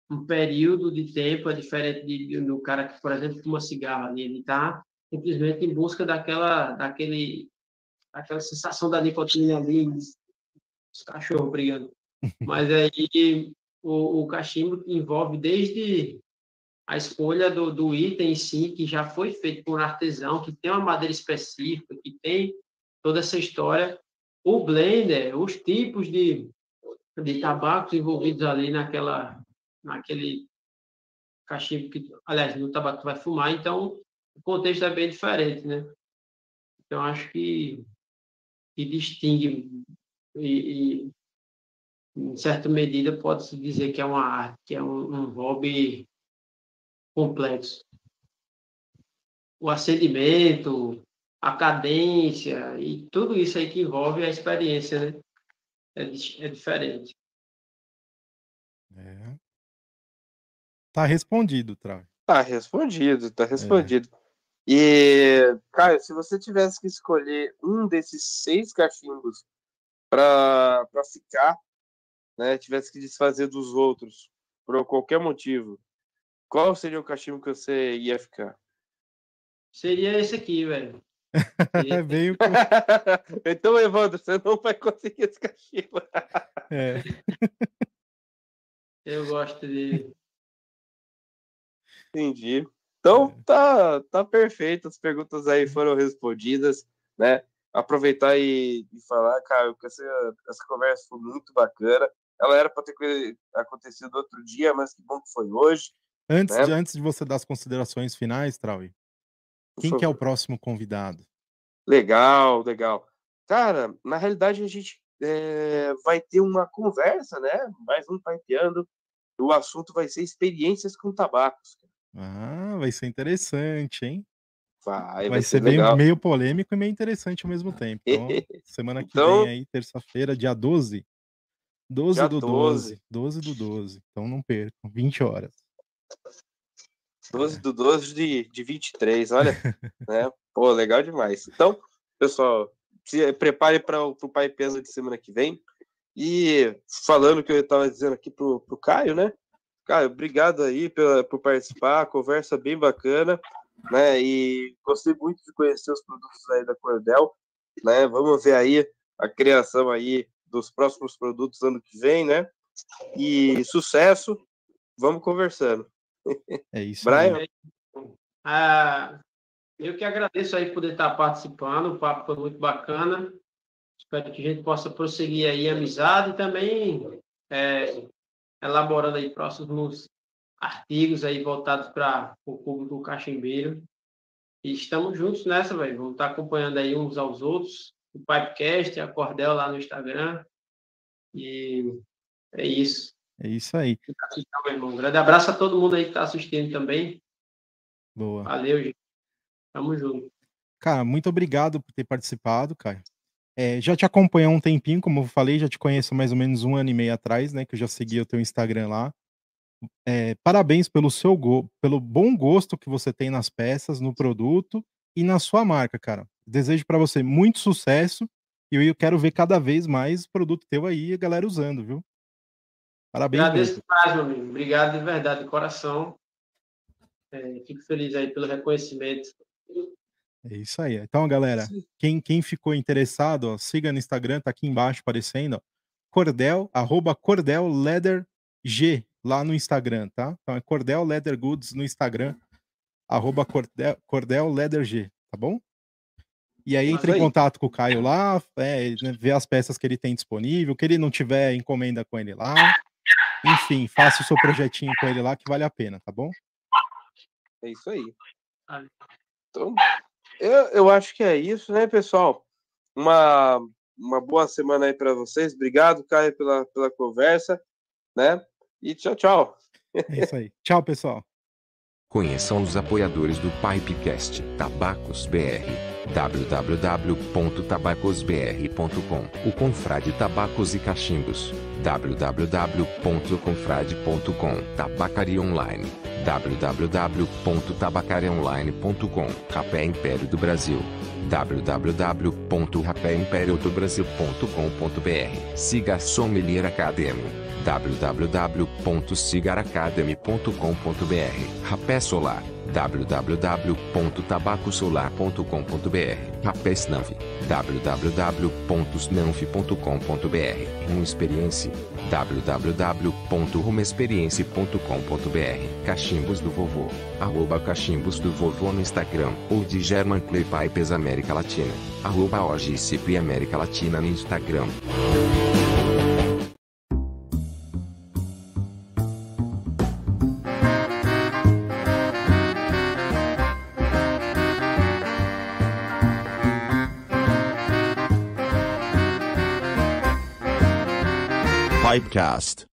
um período de tempo é diferente de, do cara que, por exemplo, fuma cigarro ali. Ele está simplesmente em busca daquela, daquele, daquela sensação da nicotina ali, os cachorros brigando. Mas aí o, o cachimbo envolve desde a escolha do, do item em si, que já foi feito por um artesão, que tem uma madeira específica, que tem toda essa história, o blender, os tipos de, de tabacos envolvidos ali naquela, naquele cachimbo que, aliás, no tabaco que vai fumar, então o contexto é bem diferente, né? Então acho que, que distingue e, e em certa medida pode-se dizer que é uma arte, que é um, um hobby complexo. O acendimento, a cadência e tudo isso aí que envolve a experiência, né? É, é diferente. É. Tá respondido, Trau. Tá respondido, tá respondido. É. E, Caio, se você tivesse que escolher um desses seis cachimbos para ficar, né, tivesse que desfazer dos outros por qualquer motivo, qual seria o cachimbo que você ia ficar? Seria esse aqui, velho. Veio com... então, Evandro, você não vai conseguir esse cachimbo. é. Eu gosto de Entendi. Então, é. tá, tá perfeito. As perguntas aí foram respondidas, né? Aproveitar e, e falar, cara, que essa, essa conversa foi muito bacana. Ela era para ter acontecido outro dia, mas que bom que foi hoje. Antes, né? de, antes de você dar as considerações finais, Trauy, quem que é o próximo convidado? Legal, legal. Cara, na realidade a gente é, vai ter uma conversa, né? Mais um paiteando. O assunto vai ser experiências com tabacos. Ah, vai ser interessante, hein? Vai, vai, vai ser, ser meio, meio, polêmico e meio interessante ao mesmo tempo. Então, semana que então... vem aí, terça-feira, dia 12. 12 dia do 12. 12 do 12. Então não percam, 20 horas. 12 do 12 de, de 23, olha. né? Pô, legal demais. Então, pessoal, se prepare para o Pai Pesa de semana que vem. E falando o que eu estava dizendo aqui pro, pro Caio, né? Cara, obrigado aí pela, por participar, conversa bem bacana. né? E gostei muito de conhecer os produtos aí da Cordel, né? Vamos ver aí a criação aí dos próximos produtos ano que vem, né? E sucesso, vamos conversando. É isso. Brian? Ah, eu que agradeço aí por estar participando, o papo foi muito bacana. Espero que a gente possa prosseguir aí a amizade e também é, elaborando aí próximos artigos aí voltados para o público cachimbeiro. E estamos juntos nessa, velho. Vamos estar acompanhando aí uns aos outros. O Pipecast, a Cordel lá no Instagram. E é isso. É isso aí. meu irmão. Um grande abraço a todo mundo aí que está assistindo também. Boa. Valeu, gente. Tamo junto. Cara, muito obrigado por ter participado, Caio. É, já te acompanho há um tempinho, como eu falei, já te conheço mais ou menos um ano e meio atrás, né? Que eu já segui o teu Instagram lá. É, parabéns pelo seu go pelo bom gosto que você tem nas peças, no produto e na sua marca, cara. Desejo para você muito sucesso e eu quero ver cada vez mais produto teu aí, a galera usando, viu? Parabéns. Agradeço mais, meu amigo. Obrigado de verdade, de coração. É, fico feliz aí pelo reconhecimento. É isso aí. Então, galera, quem, quem ficou interessado, ó, siga no Instagram, tá aqui embaixo aparecendo, ó, Cordel, arroba Cordel Leather G, lá no Instagram, tá? Então é Cordel Leather Goods no Instagram, arroba Cordel, Cordel Leather G, tá bom? E aí entre em contato com o Caio lá, é, né, ver as peças que ele tem disponível, que ele não tiver encomenda com ele lá. Enfim, faça o seu projetinho com ele lá que vale a pena, tá bom? É isso aí. Então, eu, eu acho que é isso, né, pessoal? Uma, uma boa semana aí para vocês. Obrigado, Caio, pela, pela conversa, né? E tchau, tchau. É isso aí. tchau, pessoal. Conheçam os apoiadores do Pipecast Tabacos BR www.tabacosbr.com O Confrade Tabacos e Cachimbos. www.confrade.com Tabacaria Online. www.tabacariaonline.com Rapé Império do Brasil. www.rapéimperiodobrasil.com.br Siga a Sommelier Academy. www.cigaracademy.com.br Rapé Solar www.tabacosolar.com.br Rapé Snanf. www.snanf.com.br Rum Experience www.rumexperience.com.br Cachimbos do Vovô. Arroba Cachimbos do Vovô no Instagram ou de German Clay Pipes América Latina. Arroba OGCP América Latina no Instagram Pipecast